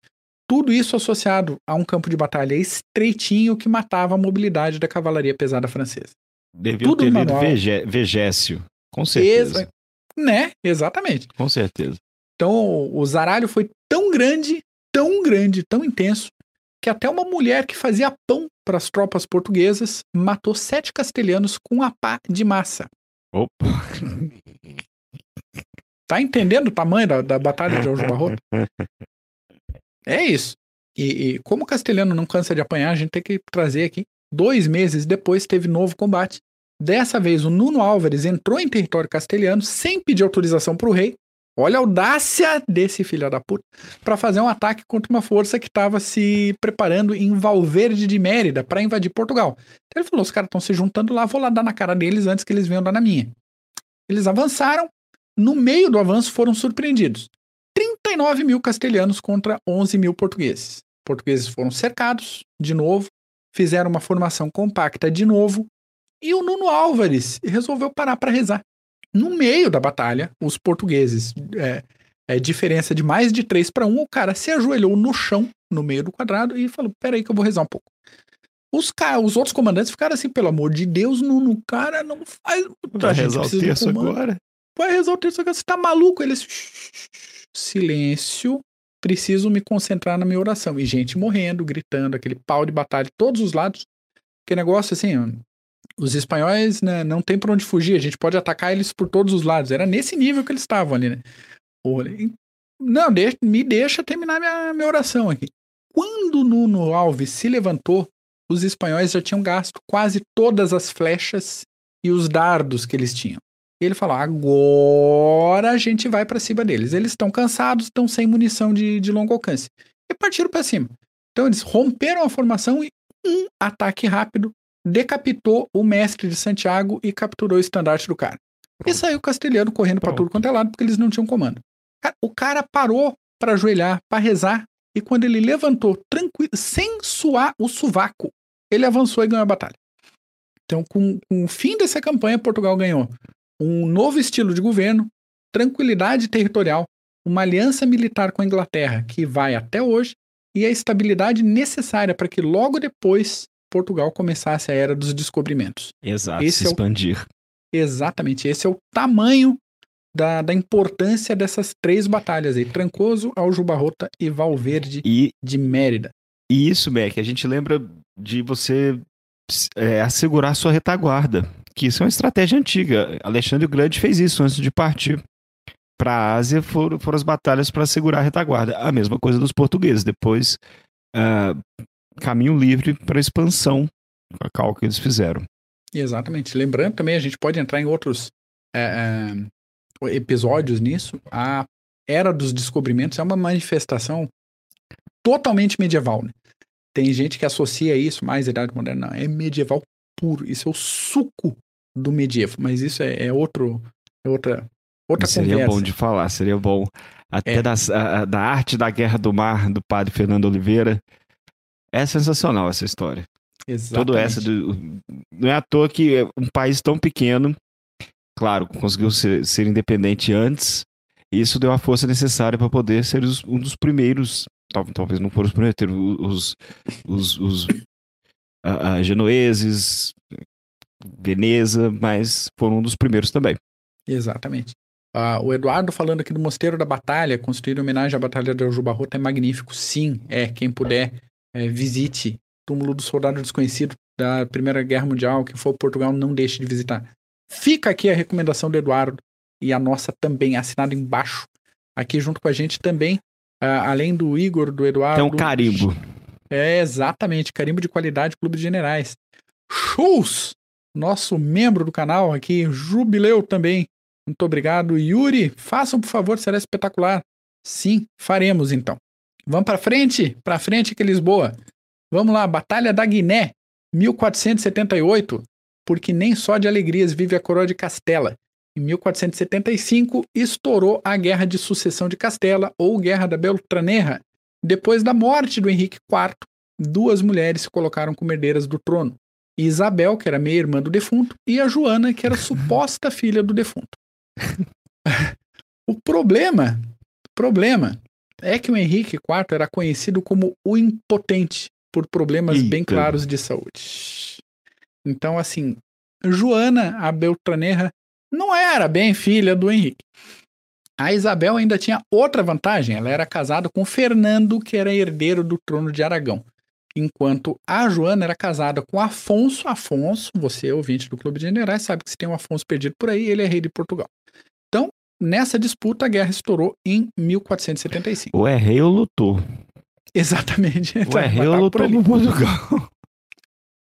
Tudo isso associado a um campo de batalha estreitinho que matava a mobilidade da cavalaria pesada francesa. Devia Tudo ter lido Vegé Vegécio, com certeza. Exa né? Exatamente. Com certeza. Então, o zaralho foi tão grande, tão grande, tão intenso, que até uma mulher que fazia pão para as tropas portuguesas matou sete castelhanos com a pá de massa. Opa! (laughs) Tá entendendo o tamanho da, da batalha de Aljo Barroto? É isso. E, e, como o castelhano não cansa de apanhar, a gente tem que trazer aqui. Dois meses depois teve novo combate. Dessa vez o Nuno Álvares entrou em território castelhano sem pedir autorização para o rei. Olha a audácia desse filho da puta para fazer um ataque contra uma força que estava se preparando em Valverde de Mérida para invadir Portugal. Então ele falou: os caras estão se juntando lá, vou lá dar na cara deles antes que eles venham dar na minha. Eles avançaram, no meio do avanço foram surpreendidos. 39 mil castelhanos contra 11 mil portugueses. Portugueses foram cercados de novo, fizeram uma formação compacta de novo, E o Nuno Álvares resolveu parar para rezar. No meio da batalha, os portugueses, é, é, diferença de mais de 3 para 1, o cara se ajoelhou no chão, no meio do quadrado, e falou: Peraí, que eu vou rezar um pouco. Os, os outros comandantes ficaram assim, pelo amor de Deus, Nuno, cara, não faz. Vai rezar o terço agora? Vai rezar o terço agora, você tá maluco? Eles. Silêncio, preciso me concentrar na minha oração. E gente morrendo, gritando, aquele pau de batalha de todos os lados. Que negócio assim, os espanhóis né, não tem por onde fugir, a gente pode atacar eles por todos os lados. Era nesse nível que eles estavam ali, né? Não, deixa, me deixa terminar minha, minha oração aqui. Quando Nuno Alves se levantou, os espanhóis já tinham gasto quase todas as flechas e os dardos que eles tinham. Ele falou: agora a gente vai para cima deles. Eles estão cansados, estão sem munição de, de longo alcance. E partiram para cima. Então eles romperam a formação e um ataque rápido decapitou o mestre de Santiago e capturou o estandarte do cara. E saiu o castelhano correndo para tudo quanto é lado porque eles não tinham comando. O cara parou para ajoelhar, para rezar, e quando ele levantou tranquilo, sem suar o sovaco, ele avançou e ganhou a batalha. Então, com, com o fim dessa campanha, Portugal ganhou um novo estilo de governo, tranquilidade territorial, uma aliança militar com a Inglaterra que vai até hoje e a estabilidade necessária para que logo depois Portugal começasse a era dos descobrimentos. Exato, esse se expandir. É o, exatamente, esse é o tamanho da, da importância dessas três batalhas aí, Trancoso, Aljubarrota e Valverde e, de Mérida. E isso, Beck, a gente lembra de você é, assegurar sua retaguarda, que isso é uma estratégia antiga. Alexandre o Grande fez isso antes de partir para a Ásia, foram, foram as batalhas para assegurar a retaguarda. A mesma coisa dos portugueses, depois uh, caminho livre para expansão, a cal que eles fizeram. Exatamente. Lembrando também, a gente pode entrar em outros é, é, episódios nisso. A Era dos Descobrimentos é uma manifestação totalmente medieval. Né? Tem gente que associa isso mais à Idade Moderna. Não, é medieval puro. Isso é o suco do medievo. Mas isso é, é outro, é outra, outra seria conversa. Seria bom de falar, seria bom. Até é. das, a, da arte da Guerra do Mar, do padre Fernando Oliveira. É sensacional essa história. Exatamente. Toda essa do, não é à toa que um país tão pequeno, claro, conseguiu ser, ser independente antes. E isso deu a força necessária para poder ser os, um dos primeiros, talvez não foram os primeiros, ter os, os, os a, a genoeses, Veneza, mas foram um dos primeiros também. Exatamente. Uh, o Eduardo falando aqui do Mosteiro da Batalha, construído em homenagem à Batalha de Aljubarrota, é magnífico. Sim, é. Quem puder é, visite o túmulo do soldado desconhecido da Primeira Guerra Mundial, que for Portugal, não deixe de visitar. Fica aqui a recomendação do Eduardo e a nossa também, assinada embaixo. Aqui junto com a gente também, uh, além do Igor, do Eduardo. É um carimbo. É, exatamente, carimbo de qualidade Clube de Generais. Shows! Nosso membro do canal aqui, Jubileu também. Muito obrigado. Yuri, façam por favor, será espetacular. Sim, faremos então. Vamos para frente, para frente que Lisboa. Vamos lá, Batalha da Guiné, 1478, porque nem só de alegrias vive a coroa de Castela. Em 1475 estourou a Guerra de Sucessão de Castela ou Guerra da Beltraneja. Depois da morte do Henrique IV, duas mulheres se colocaram como herdeiras do trono. Isabel, que era meia-irmã do defunto, e a Joana, que era suposta (laughs) filha do defunto. (laughs) o problema, problema é que o Henrique IV era conhecido como o impotente por problemas Eita. bem claros de saúde. Então, assim, Joana, a Beltraneja, não era bem filha do Henrique. A Isabel ainda tinha outra vantagem, ela era casada com Fernando, que era herdeiro do trono de Aragão. Enquanto a Joana era casada com Afonso. Afonso, você ouvinte do Clube de Generais, sabe que se tem um Afonso perdido por aí, ele é rei de Portugal. Nessa disputa, a guerra estourou em 1475. O ou lutou. Exatamente. O rei ou lutou no Portugal.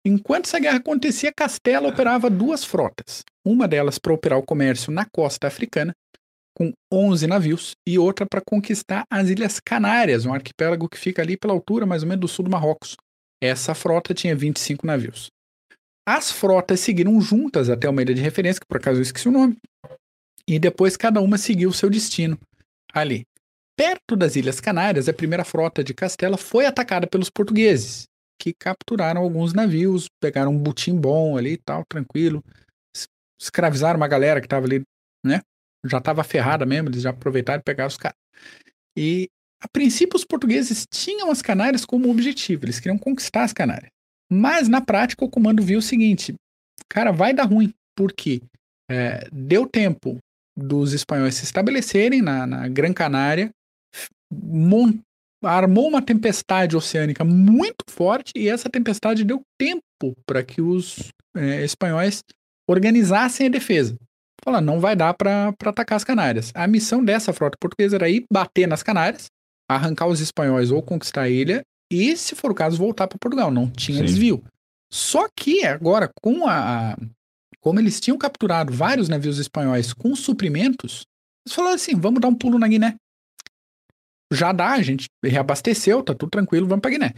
Enquanto essa guerra acontecia, Castela operava duas frotas. Uma delas para operar o comércio na costa africana, com 11 navios, e outra para conquistar as Ilhas Canárias, um arquipélago que fica ali pela altura mais ou menos do sul do Marrocos. Essa frota tinha 25 navios. As frotas seguiram juntas até uma ilha de referência, que por acaso eu esqueci o nome, e depois cada uma seguiu o seu destino ali. Perto das Ilhas Canárias, a primeira frota de Castela foi atacada pelos portugueses. que capturaram alguns navios, pegaram um butim bom ali e tal, tranquilo, escravizaram uma galera que tava ali, né? Já tava ferrada mesmo, eles já aproveitaram e pegaram os caras. E a princípio os portugueses tinham as Canárias como objetivo, eles queriam conquistar as Canárias. Mas na prática o comando viu o seguinte, cara, vai dar ruim, porque é, deu tempo dos espanhóis se estabelecerem na, na Gran Canária, armou uma tempestade oceânica muito forte e essa tempestade deu tempo para que os é, espanhóis organizassem a defesa. Fala, não vai dar para atacar as Canárias. A missão dessa frota portuguesa era ir bater nas Canárias, arrancar os espanhóis ou conquistar a ilha e, se for o caso, voltar para Portugal. Não tinha Sim. desvio. Só que agora, com a, como eles tinham capturado vários navios espanhóis com suprimentos, eles falaram assim: vamos dar um pulo na Guiné. Já dá, a gente reabasteceu, tá tudo tranquilo, vamos pra Guiné.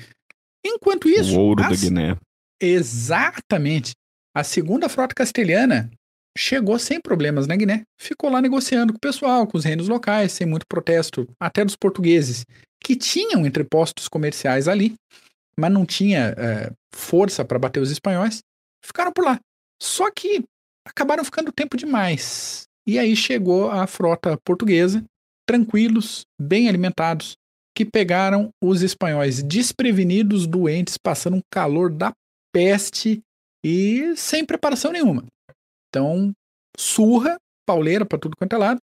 Enquanto isso. O ouro as... da Guiné. Exatamente. A segunda frota castelhana chegou sem problemas na Guiné. Ficou lá negociando com o pessoal, com os reinos locais, sem muito protesto, até dos portugueses, que tinham entrepostos comerciais ali, mas não tinha é, força para bater os espanhóis. Ficaram por lá. Só que acabaram ficando tempo demais. E aí chegou a frota portuguesa, tranquilos, bem alimentados, que pegaram os espanhóis desprevenidos, doentes, passando um calor da peste e sem preparação nenhuma. Então, surra, pauleira para tudo quanto é lado.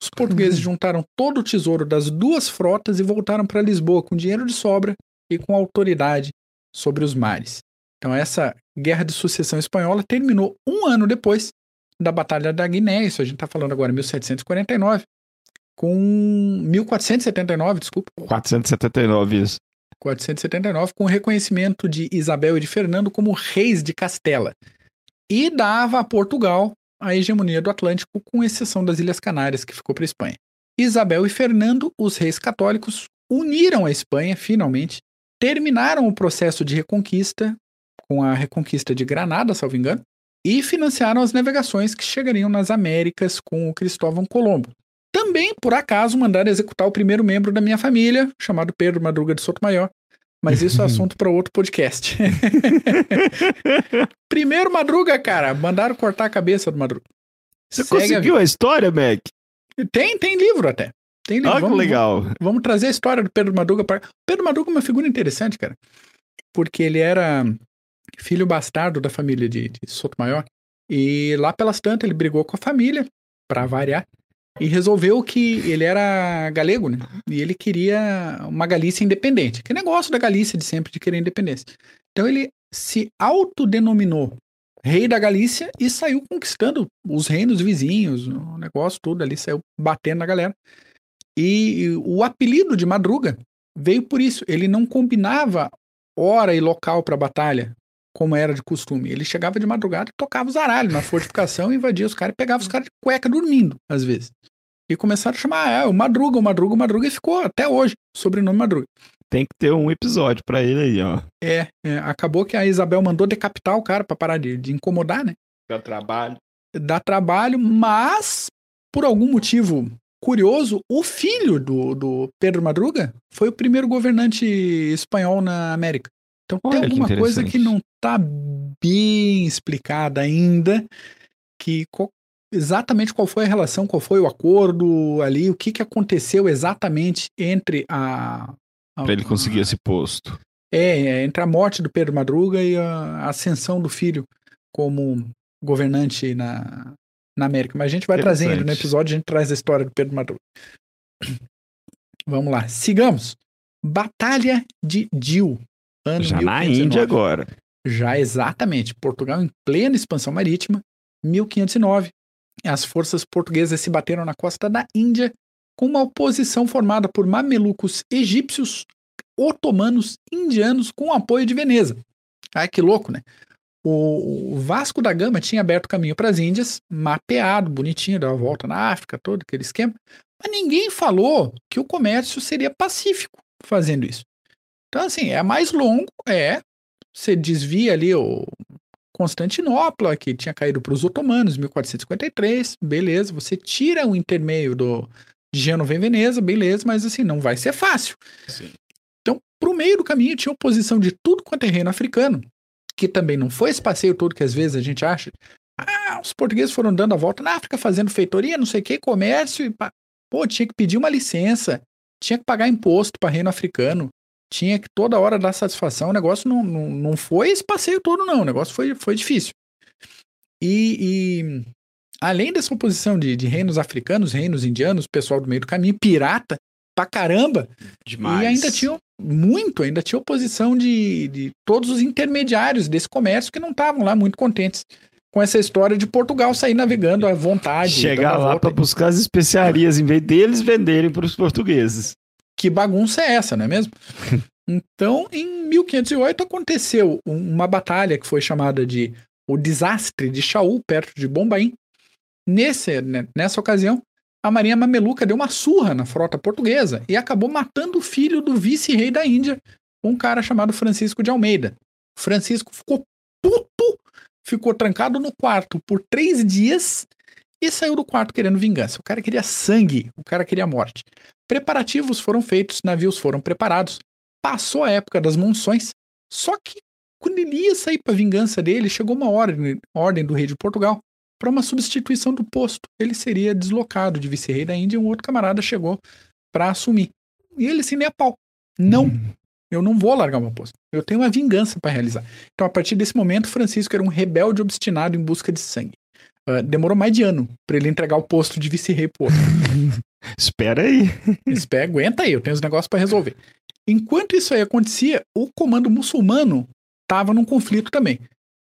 Os portugueses uhum. juntaram todo o tesouro das duas frotas e voltaram para Lisboa com dinheiro de sobra e com autoridade sobre os mares. Então, essa Guerra de Sucessão Espanhola terminou um ano depois da Batalha da Guiné, isso a gente está falando agora em 1749, com 1479, desculpa. 479, isso. 479, com o reconhecimento de Isabel e de Fernando como reis de Castela. E dava a Portugal a hegemonia do Atlântico, com exceção das Ilhas Canárias, que ficou para a Espanha. Isabel e Fernando, os reis católicos, uniram a Espanha, finalmente, terminaram o processo de reconquista com a reconquista de Granada, salvo engano, e financiaram as navegações que chegariam nas Américas com o Cristóvão Colombo. Também, por acaso, mandaram executar o primeiro membro da minha família, chamado Pedro Madruga de Sotomayor, mas isso é (laughs) assunto para outro podcast. (laughs) primeiro Madruga, cara, mandaram cortar a cabeça do Madruga. Você Segue conseguiu a, a, história, Mac? Tem, tem livro até. Tem livro. Olha vamos, que legal. Vamos, vamos, trazer a história do Pedro Madruga para. Pedro Madruga é uma figura interessante, cara. Porque ele era filho bastardo da família de, de Sotomayor. E lá pelas tantas ele brigou com a família, para variar, e resolveu que ele era galego, né? E ele queria uma Galícia independente. Que negócio da Galícia de sempre de querer independência. Então ele se autodenominou rei da Galícia e saiu conquistando os reinos vizinhos, o negócio todo ali, saiu batendo na galera. E o apelido de Madruga veio por isso. Ele não combinava hora e local para batalha como era de costume. Ele chegava de madrugada e tocava os aralhos na fortificação, invadia os caras e pegava os caras de cueca dormindo, às vezes. E começaram a chamar, ah, é, o Madruga, o Madruga, o Madruga, e ficou até hoje, sobrenome Madruga. Tem que ter um episódio para ele aí, ó. É, é, acabou que a Isabel mandou decapitar o cara para parar de, de incomodar, né? Dá trabalho. Dá trabalho, mas, por algum motivo curioso, o filho do, do Pedro Madruga foi o primeiro governante espanhol na América. Então Olha tem alguma que coisa que não está bem explicada ainda, que qual, exatamente qual foi a relação, qual foi o acordo ali, o que, que aconteceu exatamente entre a... a Para ele conseguir esse posto. É, é, entre a morte do Pedro Madruga e a ascensão do filho como governante na, na América. Mas a gente vai trazendo no episódio, a gente traz a história do Pedro Madruga. Vamos lá, sigamos. Batalha de Dil, ano Já 1509. na Índia agora. Já exatamente. Portugal em plena expansão marítima, 1509. As forças portuguesas se bateram na costa da Índia com uma oposição formada por mamelucos egípcios, otomanos, indianos com apoio de Veneza. Ai, que louco, né? O Vasco da Gama tinha aberto caminho para as Índias, mapeado, bonitinho, deu a volta na África, todo aquele esquema. Mas ninguém falou que o comércio seria pacífico fazendo isso. Então, assim, é mais longo, é. Você desvia ali o Constantinopla, que tinha caído para os otomanos em 1453, beleza. Você tira o intermeio do Gênova em Veneza, beleza, mas assim, não vai ser fácil. Sim. Então, para o meio do caminho tinha oposição de tudo quanto é reino africano, que também não foi esse passeio todo que às vezes a gente acha. Ah, os portugueses foram dando a volta na África, fazendo feitoria, não sei o que, comércio, e pô, tinha que pedir uma licença, tinha que pagar imposto para reino africano, tinha que toda hora dar satisfação. O negócio não, não, não foi esse passeio todo, não. O negócio foi, foi difícil. E, e além dessa oposição de, de reinos africanos, reinos indianos, pessoal do meio do caminho, pirata, pra caramba. Demais. E ainda tinha muito, ainda tinha oposição de, de todos os intermediários desse comércio que não estavam lá muito contentes com essa história de Portugal sair navegando à vontade. Chegar lá para buscar as especiarias em vez deles venderem para os portugueses. Que bagunça é essa, não é mesmo? (laughs) então, em 1508 aconteceu uma batalha que foi chamada de o desastre de Shaul, perto de Bombaim. Nesse, né, nessa ocasião, a marinha mameluca deu uma surra na frota portuguesa e acabou matando o filho do vice-rei da Índia, um cara chamado Francisco de Almeida. Francisco ficou puto, ficou trancado no quarto por três dias e saiu do quarto querendo vingança. O cara queria sangue, o cara queria morte. Preparativos foram feitos, navios foram preparados, passou a época das monções, só que quando ele ia sair para vingança dele, chegou uma ordem, ordem do rei de Portugal para uma substituição do posto. Ele seria deslocado de vice-rei da Índia e um outro camarada chegou para assumir. E ele assim, nem a pau. Não, uhum. eu não vou largar meu posto. Eu tenho uma vingança para realizar. Então, a partir desse momento, Francisco era um rebelde obstinado em busca de sangue. Uh, demorou mais de ano para ele entregar o posto de vice-rei pro outro. (laughs) Espera aí. Espera, aguenta aí, eu tenho os negócios para resolver. Enquanto isso aí acontecia, o comando muçulmano estava num conflito também.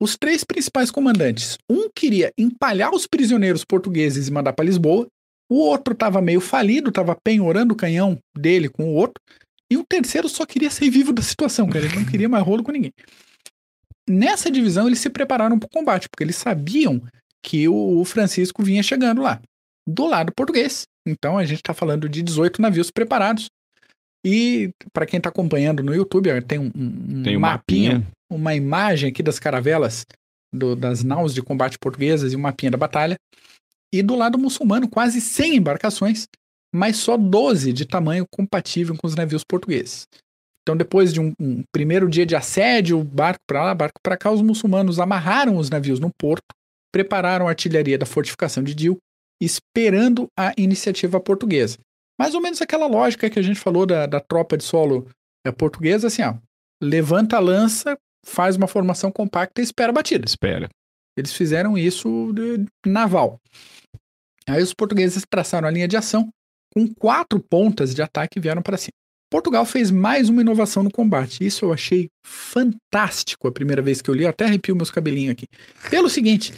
Os três principais comandantes, um queria empalhar os prisioneiros portugueses e mandar para Lisboa, o outro estava meio falido, estava penhorando o canhão dele com o outro, e o terceiro só queria ser vivo da situação, cara, ele não queria mais rolo com ninguém. Nessa divisão, eles se prepararam para o combate, porque eles sabiam que o Francisco vinha chegando lá, do lado português. Então a gente está falando de 18 navios preparados. E para quem está acompanhando no YouTube, tem um, um, tem um mapinha, mapinha uma imagem aqui das caravelas do, das naus de combate portuguesas e um mapinha da batalha. E do lado muçulmano, quase 100 embarcações, mas só 12 de tamanho compatível com os navios portugueses. Então, depois de um, um primeiro dia de assédio, barco para lá, barco para cá, os muçulmanos amarraram os navios no porto, prepararam a artilharia da fortificação de Dil, esperando a iniciativa portuguesa. Mais ou menos aquela lógica que a gente falou da, da tropa de solo é, portuguesa, assim, ó, levanta a lança, faz uma formação compacta e espera a batida. Espera. Eles fizeram isso de naval. Aí os portugueses traçaram a linha de ação com quatro pontas de ataque e vieram para cima. Portugal fez mais uma inovação no combate. Isso eu achei fantástico a primeira vez que eu li, eu até arrepio meus cabelinhos aqui. Pelo seguinte,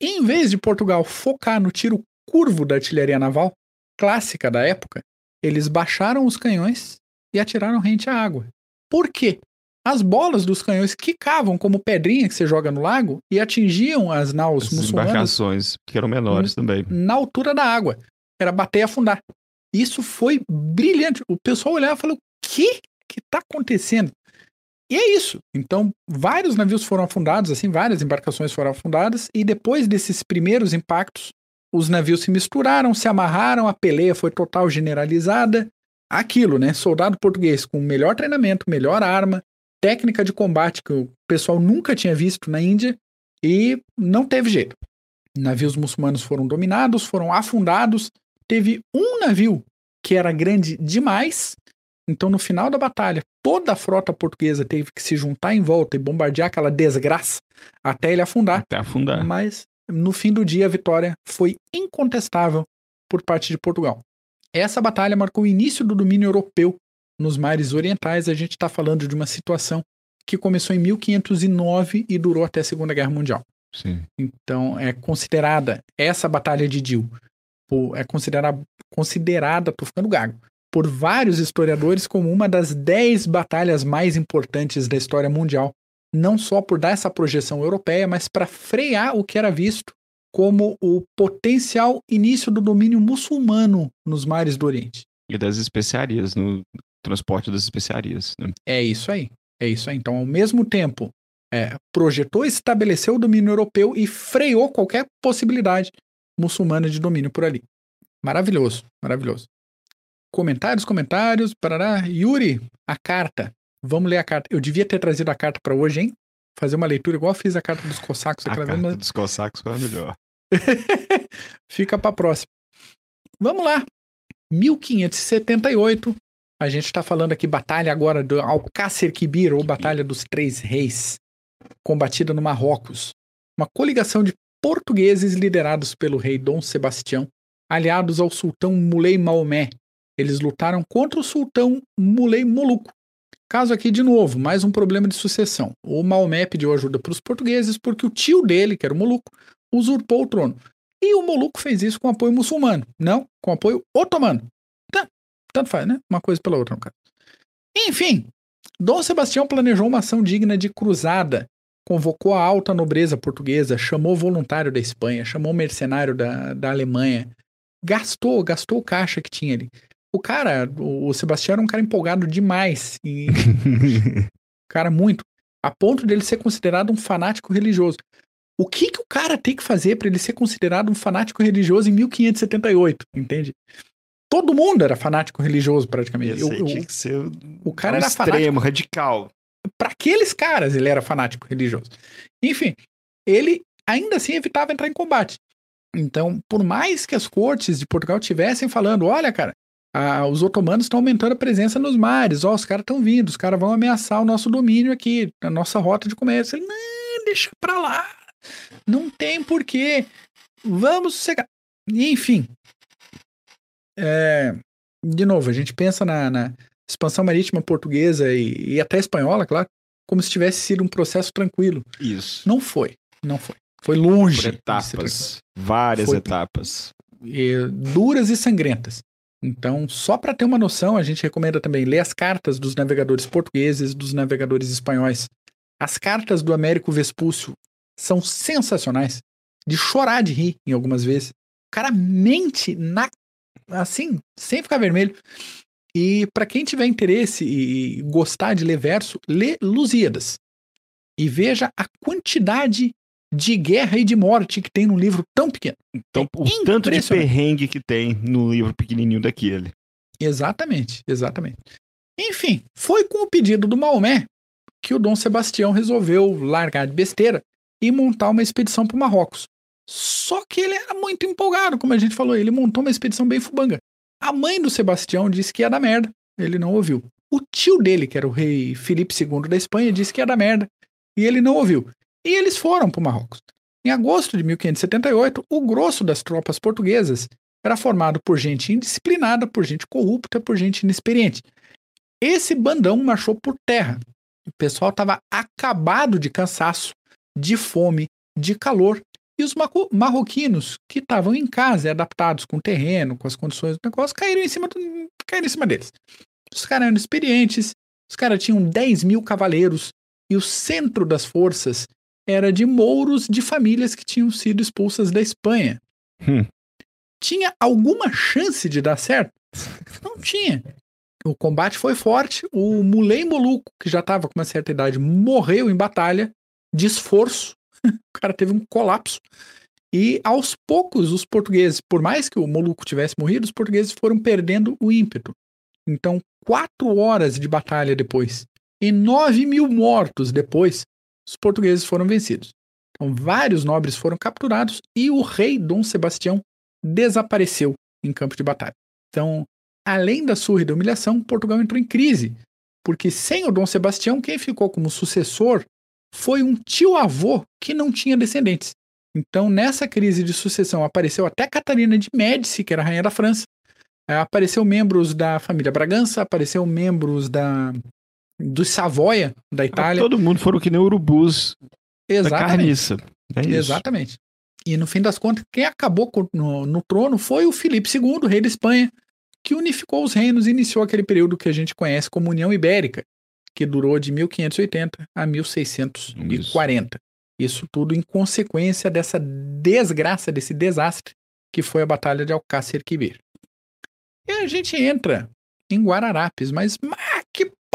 em vez de Portugal focar no tiro curvo da artilharia naval, clássica da época, eles baixaram os canhões e atiraram rente à água. Por quê? As bolas dos canhões quicavam como pedrinha que você joga no lago e atingiam as naus as muçulmanas. embarcações, que eram menores também. Na altura da água. Era bater e afundar. Isso foi brilhante. O pessoal olhava e falou: o que que tá acontecendo? E é isso. Então, vários navios foram afundados, assim, várias embarcações foram afundadas, e depois desses primeiros impactos, os navios se misturaram, se amarraram, a peleia foi total generalizada. Aquilo, né? Soldado português com melhor treinamento, melhor arma, técnica de combate que o pessoal nunca tinha visto na Índia e não teve jeito. Navios muçulmanos foram dominados, foram afundados. Teve um navio que era grande demais. Então, no final da batalha, toda a frota portuguesa teve que se juntar em volta e bombardear aquela desgraça até ele afundar. Até afundar. Mas no fim do dia, a vitória foi incontestável por parte de Portugal. Essa batalha marcou o início do domínio europeu nos mares orientais, a gente está falando de uma situação que começou em 1509 e durou até a Segunda Guerra Mundial. Sim. Então, é considerada essa batalha de Dil, é considerada, considerada, tô ficando gago, por vários historiadores como uma das dez batalhas mais importantes da história mundial, não só por dar essa projeção europeia, mas para frear o que era visto como o potencial início do domínio muçulmano nos mares do Oriente. E das especiarias no, transporte das especiarias. Né? É isso aí. É isso aí. Então, ao mesmo tempo, é, projetou, estabeleceu o domínio europeu e freou qualquer possibilidade muçulmana de domínio por ali. Maravilhoso, maravilhoso. Comentários, comentários, parará. Yuri, a carta. Vamos ler a carta. Eu devia ter trazido a carta para hoje, hein? Fazer uma leitura igual fiz a carta dos cossacos A carta dos cossacos foi a melhor. (laughs) fica para próxima. Vamos lá. 1578. A gente está falando aqui batalha agora do Alcácer Quibir, ou Batalha dos Três Reis, combatida no Marrocos. Uma coligação de portugueses liderados pelo rei Dom Sebastião, aliados ao sultão Muley Maomé. Eles lutaram contra o sultão Muley Moluco. Caso aqui, de novo, mais um problema de sucessão. O Maomé pediu ajuda para os portugueses porque o tio dele, que era o Moluco, usurpou o trono. E o Moluco fez isso com apoio muçulmano, não com apoio otomano. Tá, tanto faz, né? Uma coisa pela outra, no caso. Enfim, Dom Sebastião planejou uma ação digna de cruzada, convocou a alta nobreza portuguesa, chamou voluntário da Espanha, chamou mercenário da, da Alemanha, gastou, gastou o caixa que tinha ali. O cara, o, Sebastião era um cara empolgado demais, e (laughs) cara muito, a ponto dele ser considerado um fanático religioso. O que que o cara tem que fazer para ele ser considerado um fanático religioso em 1578, entende? Todo mundo era fanático religioso praticamente. Eu- eu- tinha que ser o, cara um era fanático extremo, radical. para aqueles caras ele era fanático religioso. Enfim, ele ainda assim evitava entrar em combate. Então, por mais que as cortes de Portugal tivessem falando, olha, cara, ah, os otomanos estão aumentando a presença nos mares, ó, os caras estão vindo, os caras vão ameaçar o nosso domínio aqui, a nossa rota de comércio. Ele, não, deixa pra lá, não tem porquê, vamos sossegar. Enfim, é, de novo, a gente pensa na, na expansão marítima portuguesa e, e até espanhola, claro, como se tivesse sido um processo tranquilo. Isso. Não foi, não foi. Foi longe. Por etapas. Várias Foi- etapas. e duras e sangrentas. Então, só para ter uma noção, a gente recomenda também ler as cartas dos navegadores portugueses, dos navegadores espanhóis. As cartas do Américo Vespúcio são sensacionais, de chorar de rir em algumas vezes. O cara mente na assim, sem ficar vermelho. E para quem tiver interesse e gostar de ler verso, lê Lusíadas. E veja a quantidade de guerra e de morte que tem num livro tão pequeno. Então, o tanto de perrengue que tem no livro pequenininho daquele. Exatamente, exatamente. Enfim, foi com o pedido do Maomé que o Dom Sebastião resolveu largar de besteira e montar uma expedição para o Marrocos. Só que ele era muito empolgado, como a gente falou, ele montou uma expedição bem fubanga. A mãe do Sebastião disse que ia dar merda, ele não ouviu. O tio dele, que era o rei Felipe II da Espanha, disse que ia dar merda e ele não ouviu. E eles foram para o Marrocos. Em agosto de 1578, o grosso das tropas portuguesas era formado por gente indisciplinada, por gente corrupta, por gente inexperiente. Esse bandão marchou por terra. O pessoal estava acabado de cansaço, de fome, de calor. E os marroquinos, que estavam em casa, adaptados com o terreno, com as condições do negócio, caíram em cima, do, caíram em cima deles. Os caras eram experientes, os caras tinham 10 mil cavaleiros, e o centro das forças era de mouros de famílias que tinham sido expulsas da Espanha. Hum. Tinha alguma chance de dar certo? Não tinha. O combate foi forte. O Mulei Moluco, que já estava com uma certa idade, morreu em batalha de esforço. (laughs) O cara teve um colapso. E aos poucos, os portugueses, por mais que o Moluco tivesse morrido, os portugueses foram perdendo o ímpeto. Então, quatro horas de batalha depois e nove mil mortos depois, os portugueses foram vencidos. Então, vários nobres foram capturados e o rei Dom Sebastião desapareceu em campo de batalha. Então, além da surra e da humilhação, Portugal entrou em crise, porque sem o Dom Sebastião, quem ficou como sucessor foi um tio-avô que não tinha descendentes. Então, nessa crise de sucessão, apareceu até Catarina de Médici, que era rainha da França, eh, apareceu membros da família Bragança, apareceu membros da dos Savoia, da Itália. Todo mundo foram que nem urubus da Exatamente. carniça. É isso. Exatamente. E no fim das contas, quem acabou no, no trono foi o Filipe II, rei da Espanha, que unificou os reinos e iniciou aquele período que a gente conhece como União Ibérica, que durou de 1580 a 1640. Isso tudo em consequência dessa desgraça, desse desastre que foi a Batalha de Alcácer Quibir. E a gente entra em Guararapes, mas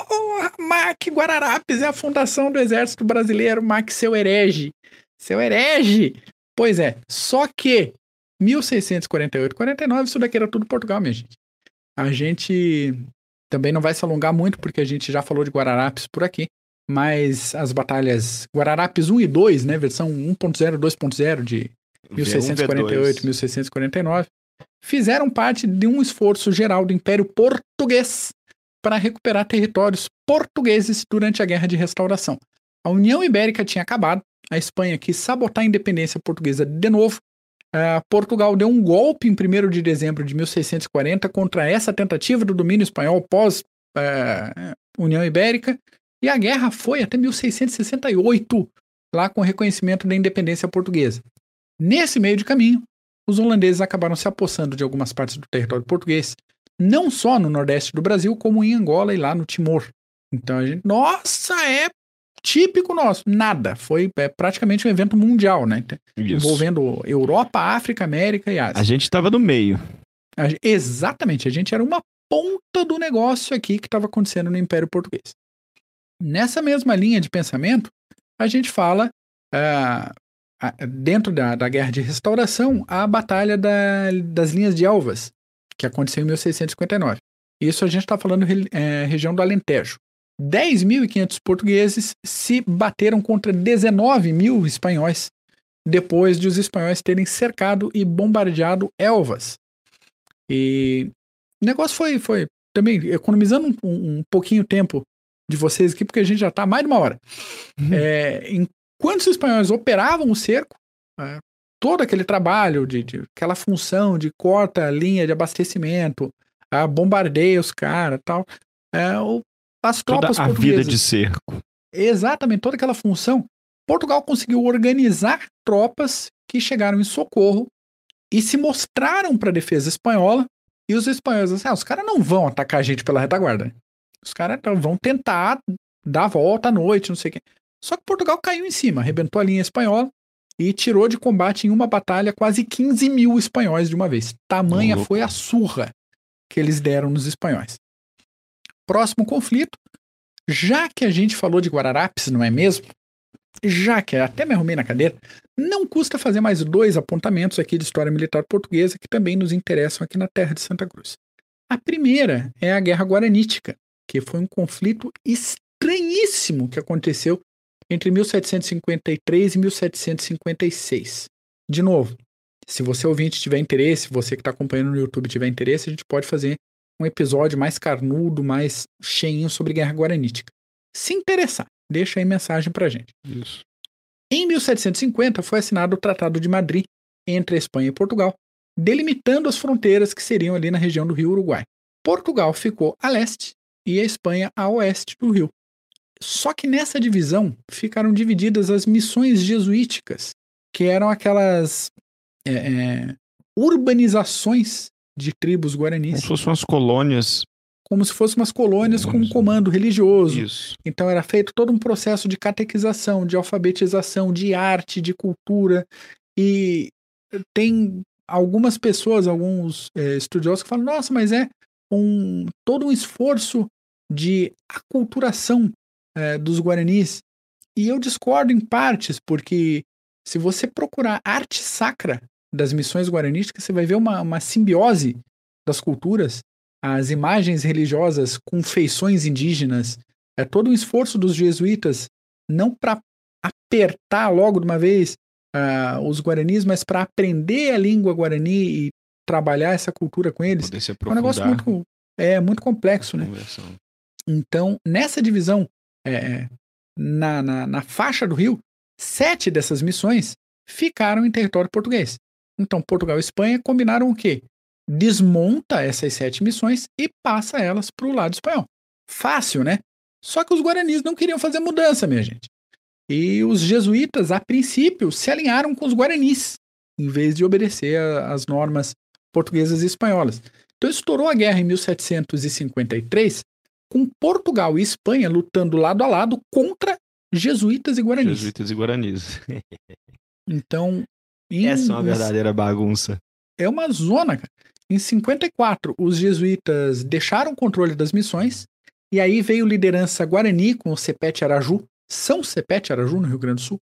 porra, Mac, Guararapes é a fundação do Exército Brasileiro, Mac, seu herege. Seu herege! Pois é, só que 1648, 49, isso daqui era tudo Portugal, minha gente. A gente também não vai se alongar muito, porque a gente já falou de Guararapes por aqui, mas as batalhas Guararapes 1 e 2, né, versão 1.0, 2.0 de 1648, 1649, fizeram parte de um esforço geral do Império Português para recuperar territórios portugueses durante a Guerra de Restauração. A União Ibérica tinha acabado, a Espanha quis sabotar a independência portuguesa de novo. Uh, Portugal deu um golpe em 1 de dezembro de 1640 contra essa tentativa do domínio espanhol pós uh, União Ibérica, e a guerra foi até 1668, lá com o reconhecimento da independência portuguesa. Nesse meio de caminho, os holandeses acabaram se apossando de algumas partes do território português, não só no nordeste do Brasil, como em Angola e lá no Timor. Então a gente, nossa, é típico nosso. Nada. Foi é, praticamente um evento mundial, né? Isso. Envolvendo Europa, África, América e Ásia. A gente estava no meio. A, exatamente. A gente era uma ponta do negócio aqui que estava acontecendo no Império Português. Nessa mesma linha de pensamento, a gente fala, uh, dentro da, da Guerra de Restauração, a Batalha da, das Linhas de Elvas, que aconteceu em 1659. Isso a gente está falando é, região do Alentejo. 10.500 portugueses se bateram contra 19 mil espanhóis, depois de os espanhóis terem cercado e bombardeado Elvas. E o negócio foi, foi também economizando um, um pouquinho tempo de vocês aqui, porque a gente já está mais de uma hora. Uhum. É, enquanto os espanhóis operavam o cerco, é, todo aquele trabalho, de, de, aquela função de corta a linha de abastecimento, a bombardeia os caras tal, é, o, as tropas toda a vida de cerco. Exatamente, toda aquela função. Portugal conseguiu organizar tropas que chegaram em socorro e se mostraram para a defesa espanhola. E os espanhóis, assim, ah, os caras não vão atacar a gente pela retaguarda. Os caras vão tentar dar a volta à noite, não sei o quê. Só que Portugal caiu em cima, arrebentou a linha espanhola e tirou de combate em uma batalha quase 15 mil espanhóis de uma vez. Tamanha foi a surra que eles deram nos espanhóis. Próximo conflito, já que a gente falou de Guararapes, não é mesmo? Já que até me arrumei na cadeira, não custa fazer mais dois apontamentos aqui de história militar portuguesa que também nos interessam aqui na terra de Santa Cruz. A primeira é a Guerra Guaranítica, que foi um conflito estranhíssimo que aconteceu entre 1753 e 1756. De novo, se você ouvinte tiver interesse, você que está acompanhando no YouTube tiver interesse, a gente pode fazer um episódio mais carnudo, mais cheinho sobre Guerra Guaranítica. Se interessar, deixa aí mensagem pra gente. Isso. Em 1750 foi assinado o Tratado de Madrid entre a Espanha e Portugal, delimitando as fronteiras que seriam ali na região do Rio Uruguai. Portugal ficou a leste e a Espanha a oeste do rio. Só que nessa divisão ficaram divididas as missões jesuíticas, que eram aquelas é, é, urbanizações de tribos guaranis. Como se fossem umas colônias. Como se fossem umas colônias com um comando religioso. Isso. Então era feito todo um processo de catequização, de alfabetização, de arte, de cultura. E tem algumas pessoas, alguns é, estudiosos que falam: nossa, mas é um todo um esforço de aculturação é, dos guaranis. E eu discordo em partes, porque se você procurar arte sacra das missões guaranísticas, você vai ver uma, uma simbiose das culturas, as imagens religiosas com feições indígenas, é todo um esforço dos jesuítas, não para apertar logo de uma vez uh, os guaranis, mas para aprender a língua guarani e trabalhar essa cultura com eles. É um negócio muito, é, muito complexo, né? Então, nessa divisão, é, é, na, na, na faixa do rio, sete dessas missões ficaram em território português. Então, Portugal e Espanha combinaram o quê? Desmonta essas sete missões e passa elas para o lado espanhol. Fácil, né? Só que os guaranis não queriam fazer mudança, minha gente. E os jesuítas, a princípio, se alinharam com os guaranis, em vez de obedecer às normas portuguesas e espanholas. Então estourou a guerra em 1753, com Portugal e Espanha lutando lado a lado contra jesuítas e guaranis. Jesuítas e guaranis. (laughs) então. Essa é uma verdadeira bagunça. É uma zona, cara. Em 54, os jesuítas deixaram o controle das missões, e aí veio liderança guarani com o Cepete Araju, São Cepete Araju, no Rio Grande do Sul,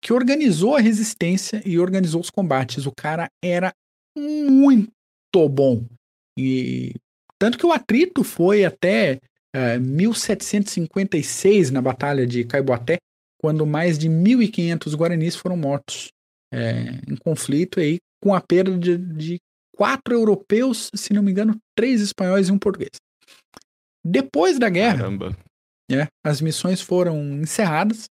que organizou a resistência e organizou os combates. O cara era muito bom. E Tanto que o atrito foi até é, 1756, na Batalha de Caiboaté, quando mais de 1.500 guaranis foram mortos é, em conflito aí, com a perda de, de quatro europeus, se não me engano, três espanhóis e um português. Depois da guerra, Caramba. é, as missões foram encerradas.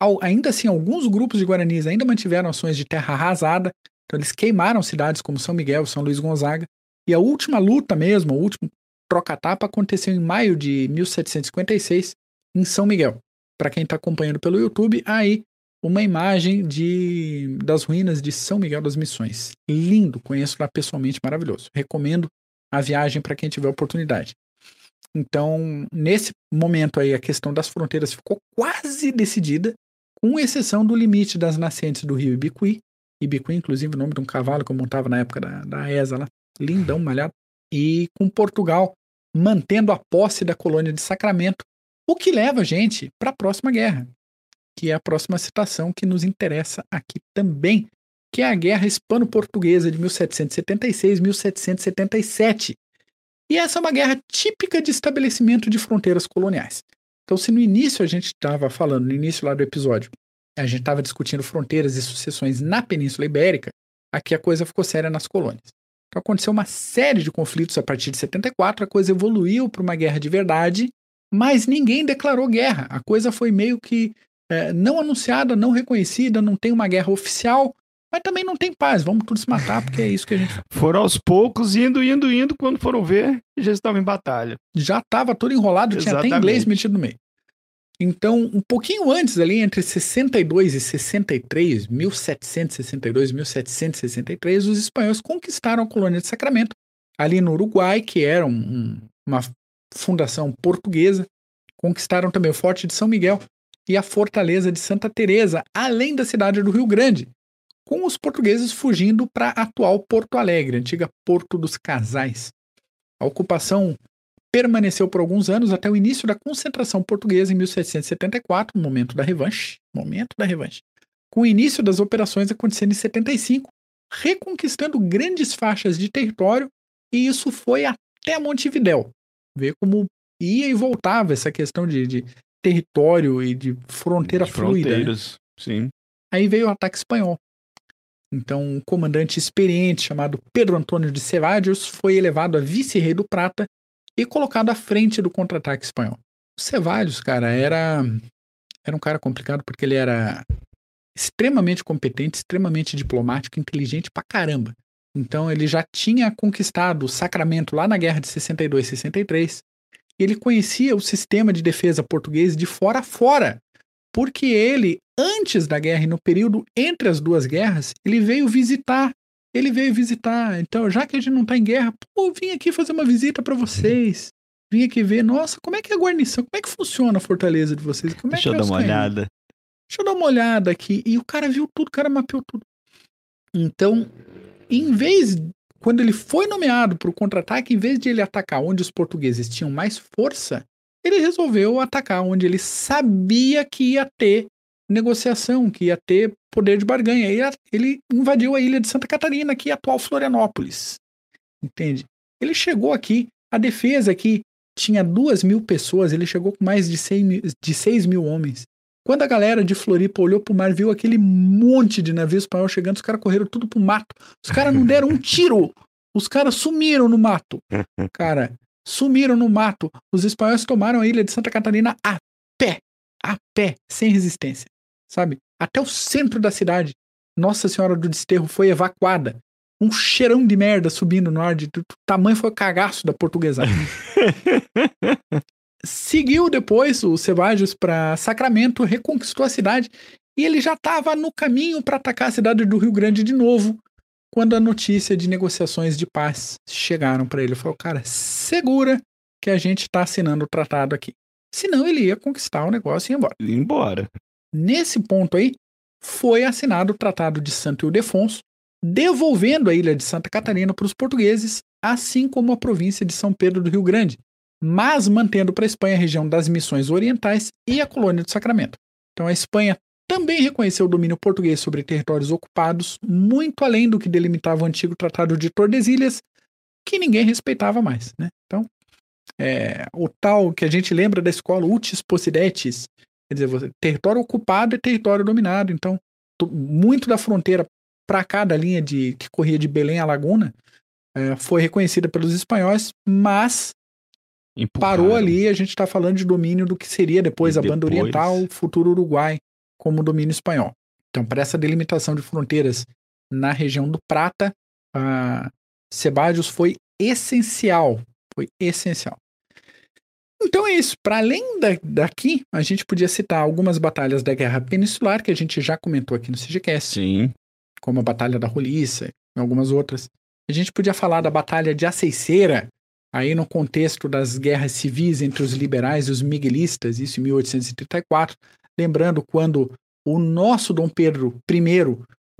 Ao- ainda assim, alguns grupos de guaranis ainda mantiveram ações de terra arrasada. Então, eles queimaram cidades como São Miguel, São Luís Gonzaga. E a última luta mesmo, o último troca-tapa, aconteceu em maio de 1756, em São Miguel. Para quem está acompanhando pelo YouTube, aí uma imagem de das ruínas de São Miguel das Missões. Lindo, conheço lá pessoalmente, maravilhoso. Recomendo a viagem para quem tiver oportunidade. Então, nesse momento aí, a questão das fronteiras ficou quase decidida, com exceção do limite das nascentes do rio Ibicuí. Ibicuí, inclusive, o nome de um cavalo que eu montava na época da, da ESA lá. Lindão, malhado. E com Portugal mantendo a posse da colônia de Sacramento, o que leva a gente para a próxima guerra, que é a próxima citação que nos interessa aqui também, que é a Guerra Hispano-Portuguesa de 1776-1777. E essa é uma guerra típica de estabelecimento de fronteiras coloniais. Então, se no início a gente estava falando, no início lá do episódio, a gente estava discutindo fronteiras e sucessões na Península Ibérica, aqui a coisa ficou séria nas colônias. Então aconteceu uma série de conflitos a partir de 74, a coisa evoluiu para uma guerra de verdade, mas ninguém declarou guerra. A coisa foi meio que é, não anunciada, não reconhecida, não tem uma guerra oficial, mas também não tem paz. Vamos todos se matar, porque é isso que a gente (laughs) Foram aos poucos, indo, indo, indo. Quando foram ver, já estavam em batalha. já estava todo enrolado, tinha até Exatamente. inglês metido no meio. Então, um pouquinho antes, ali entre 62 e 63, 1762 e 1763, os espanhóis conquistaram a colônia de Sacramento, ali no Uruguai, que era um- uma fundação portuguesa. Conquistaram também o Forte de São Miguel e a Fortaleza de Santa Teresa, além da cidade do Rio Grande, com os portugueses fugindo para a atual Porto Alegre, antiga Porto dos Casais. A ocupação permaneceu por alguns anos até o início da concentração portuguesa em 1774, momento da revanche, momento da revanche. Com o início das operações acontecendo em 75, reconquistando grandes faixas de território, e isso foi até Montevidéu. Vê como ia e voltava essa questão de, de território e de fronteira As fluida. né? Fronteiras, sim. Aí veio o ataque espanhol. Então, um comandante experiente chamado Pedro Antônio de Cevallos foi elevado a vice-rei do Prata e colocado à frente do contra-ataque espanhol. O Cevallos, cara, era era um cara complicado porque ele era extremamente competente, extremamente diplomático, inteligente pra caramba. Então, ele já tinha conquistado o Sacramento lá na guerra de 62 e 63. E ele conhecia o sistema de defesa português de fora a fora porque ele, antes da guerra e no período entre as duas guerras, ele veio visitar. Ele veio visitar. Então, já que a gente não tá em guerra, pô, vim aqui fazer uma visita para vocês. Vim aqui ver, nossa, como é que é a guarnição? Como é que funciona a fortaleza de vocês? Como é Deixa eu é dar uma olhada. Deixa eu dar uma olhada aqui. E o cara viu tudo, o cara mapeou tudo. Então, em vez, quando ele foi nomeado para o contra-ataque, em vez de ele atacar onde os portugueses tinham mais força, ele resolveu atacar onde ele sabia que ia ter negociação, que ia ter poder de barganha. Ele, ele invadiu a ilha de Santa Catarina, que é a atual Florianópolis. Entende? Ele chegou aqui, a defesa aqui tinha duas mil pessoas, ele chegou com mais de 6 mil, de 6 mil homens. Quando a galera de Floripa olhou pro mar, viu aquele monte de navio espanhol chegando, os caras correram tudo pro mato. Os caras não deram um (laughs) tiro. Os caras sumiram no mato. Cara, sumiram no mato. Os espanhóis tomaram a ilha de Santa Catarina a pé. A pé, sem resistência. Sabe? Até o centro da cidade. Nossa Senhora do Desterro foi evacuada. Um cheirão de merda subindo no ar. De, do tamanho foi o cagaço da portuguesada. (laughs) Seguiu depois o Ceballos para Sacramento, reconquistou a cidade e ele já estava no caminho para atacar a cidade do Rio Grande de novo, quando a notícia de negociações de paz chegaram para ele. Ele falou: "Cara, segura que a gente está assinando o tratado aqui". Senão ele ia conquistar o negócio e ir embora. Ir embora. Nesse ponto aí, foi assinado o Tratado de Santo Ildefonso, devolvendo a ilha de Santa Catarina para os portugueses, assim como a província de São Pedro do Rio Grande, mas mantendo para a Espanha a região das Missões Orientais e a colônia do Sacramento. Então a Espanha também reconheceu o domínio português sobre territórios ocupados, muito além do que delimitava o antigo Tratado de Tordesilhas, que ninguém respeitava mais, né? Então, é, o tal que a gente lembra da escola Utis Possidetis, quer dizer, você, território ocupado é território dominado. Então, muito da fronteira para cá da linha de que corria de Belém a Laguna é, foi reconhecida pelos espanhóis, mas Empurraram. parou ali. A gente está falando de domínio do que seria depois e a depois... banda oriental, futuro Uruguai, como domínio espanhol. Então, para essa delimitação de fronteiras na região do Prata, uh, Sebadios foi essencial. Foi essencial. Então é isso. Para além da, daqui, a gente podia citar algumas batalhas da Guerra Peninsular, que a gente já comentou aqui no CGCast. Sim. Como a Batalha da Roliça e algumas outras. A gente podia falar da Batalha de Aceiceira, aí no contexto das guerras civis entre os liberais e os miguelistas, isso em 1834. Lembrando quando o nosso Dom Pedro I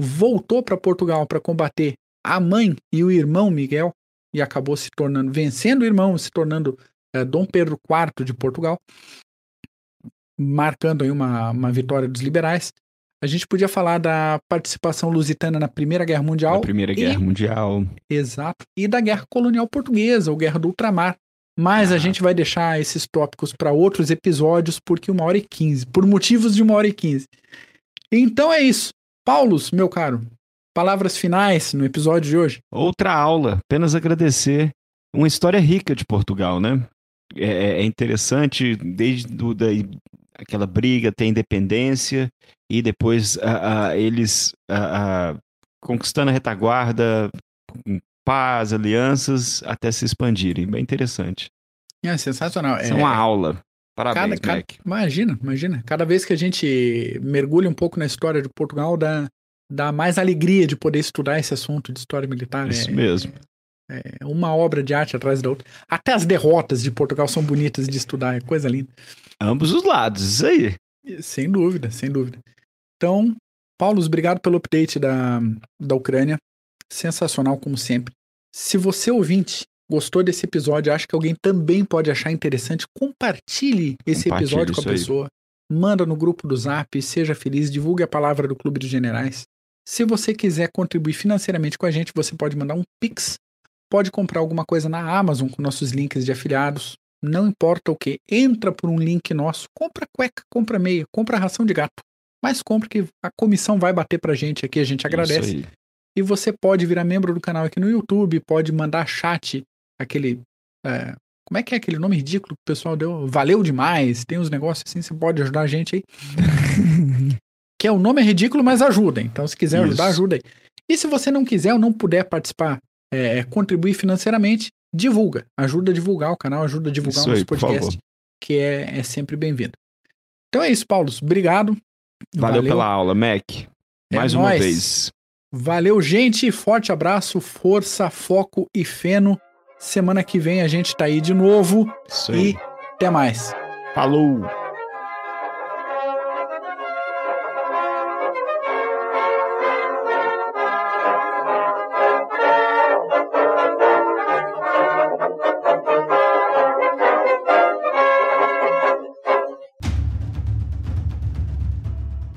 voltou para Portugal para combater a mãe e o irmão Miguel e acabou se tornando, vencendo o irmão, se tornando é, Dom Pedro IV de Portugal, marcando aí uma, uma vitória dos liberais. A gente podia falar da participação lusitana na Primeira Guerra Mundial. Na Primeira Guerra e, Mundial. Exato. E da Guerra Colonial Portuguesa, ou Guerra do Ultramar. Mas ah. a gente vai deixar esses tópicos para outros episódios, porque uma hora e quinze. Por motivos de uma hora e quinze. Então é isso. Paulos, meu caro, palavras finais no episódio de hoje. Outra aula. Apenas agradecer. Uma história rica de Portugal, né? É, é, é interessante, desde do, da, aquela briga, ter independência, e depois uh, uh, eles uh, conquistando a retaguarda, com paz, alianças, até se expandirem. Bem interessante. É sensacional. é uma aula. Parabéns, cada, cada, imagina, imagina. Cada vez que a gente mergulha um pouco na história de Portugal, dá, dá mais alegria de poder estudar esse assunto de história militar. Isso é, mesmo. É uma obra de arte atrás da outra. Até as derrotas de Portugal são bonitas de estudar, é coisa linda. Ambos os lados, isso aí. Sem dúvida, sem dúvida. Então, Paulo, obrigado pelo update da, da Ucrânia. Sensacional, como sempre. Se você ouvinte gostou desse episódio, acha que alguém também pode achar interessante, compartilhe esse compartilhe episódio com a pessoa. Aí. Manda no grupo do Zap, seja feliz, divulgue a palavra do Clube dos Generais. Se você quiser contribuir financeiramente com a gente, você pode mandar um Pix pode comprar alguma coisa na Amazon com nossos links de afiliados. Não importa o que, entra por um link nosso, compra cueca, compra meia, compra ração de gato. Mas compre que a comissão vai bater pra gente aqui, a gente agradece. E você pode virar membro do canal aqui no YouTube, pode mandar chat, aquele. É, como é que é aquele nome ridículo que o pessoal deu? Valeu demais, tem uns negócios assim, você pode ajudar a gente aí. (laughs) que é o nome é ridículo, mas ajuda. Então, se quiser ajudar, Isso. ajuda aí. E se você não quiser ou não puder participar é, contribuir financeiramente, divulga. Ajuda a divulgar o canal, ajuda a divulgar o nosso podcast, que é, é sempre bem-vindo. Então é isso, Paulo. Obrigado. Valeu, Valeu. pela aula, Mac. É Mais é uma nóis. vez. Valeu, gente. Forte abraço, força, foco e feno. Semana que vem a gente tá aí de novo. Isso aí. E até mais. Falou!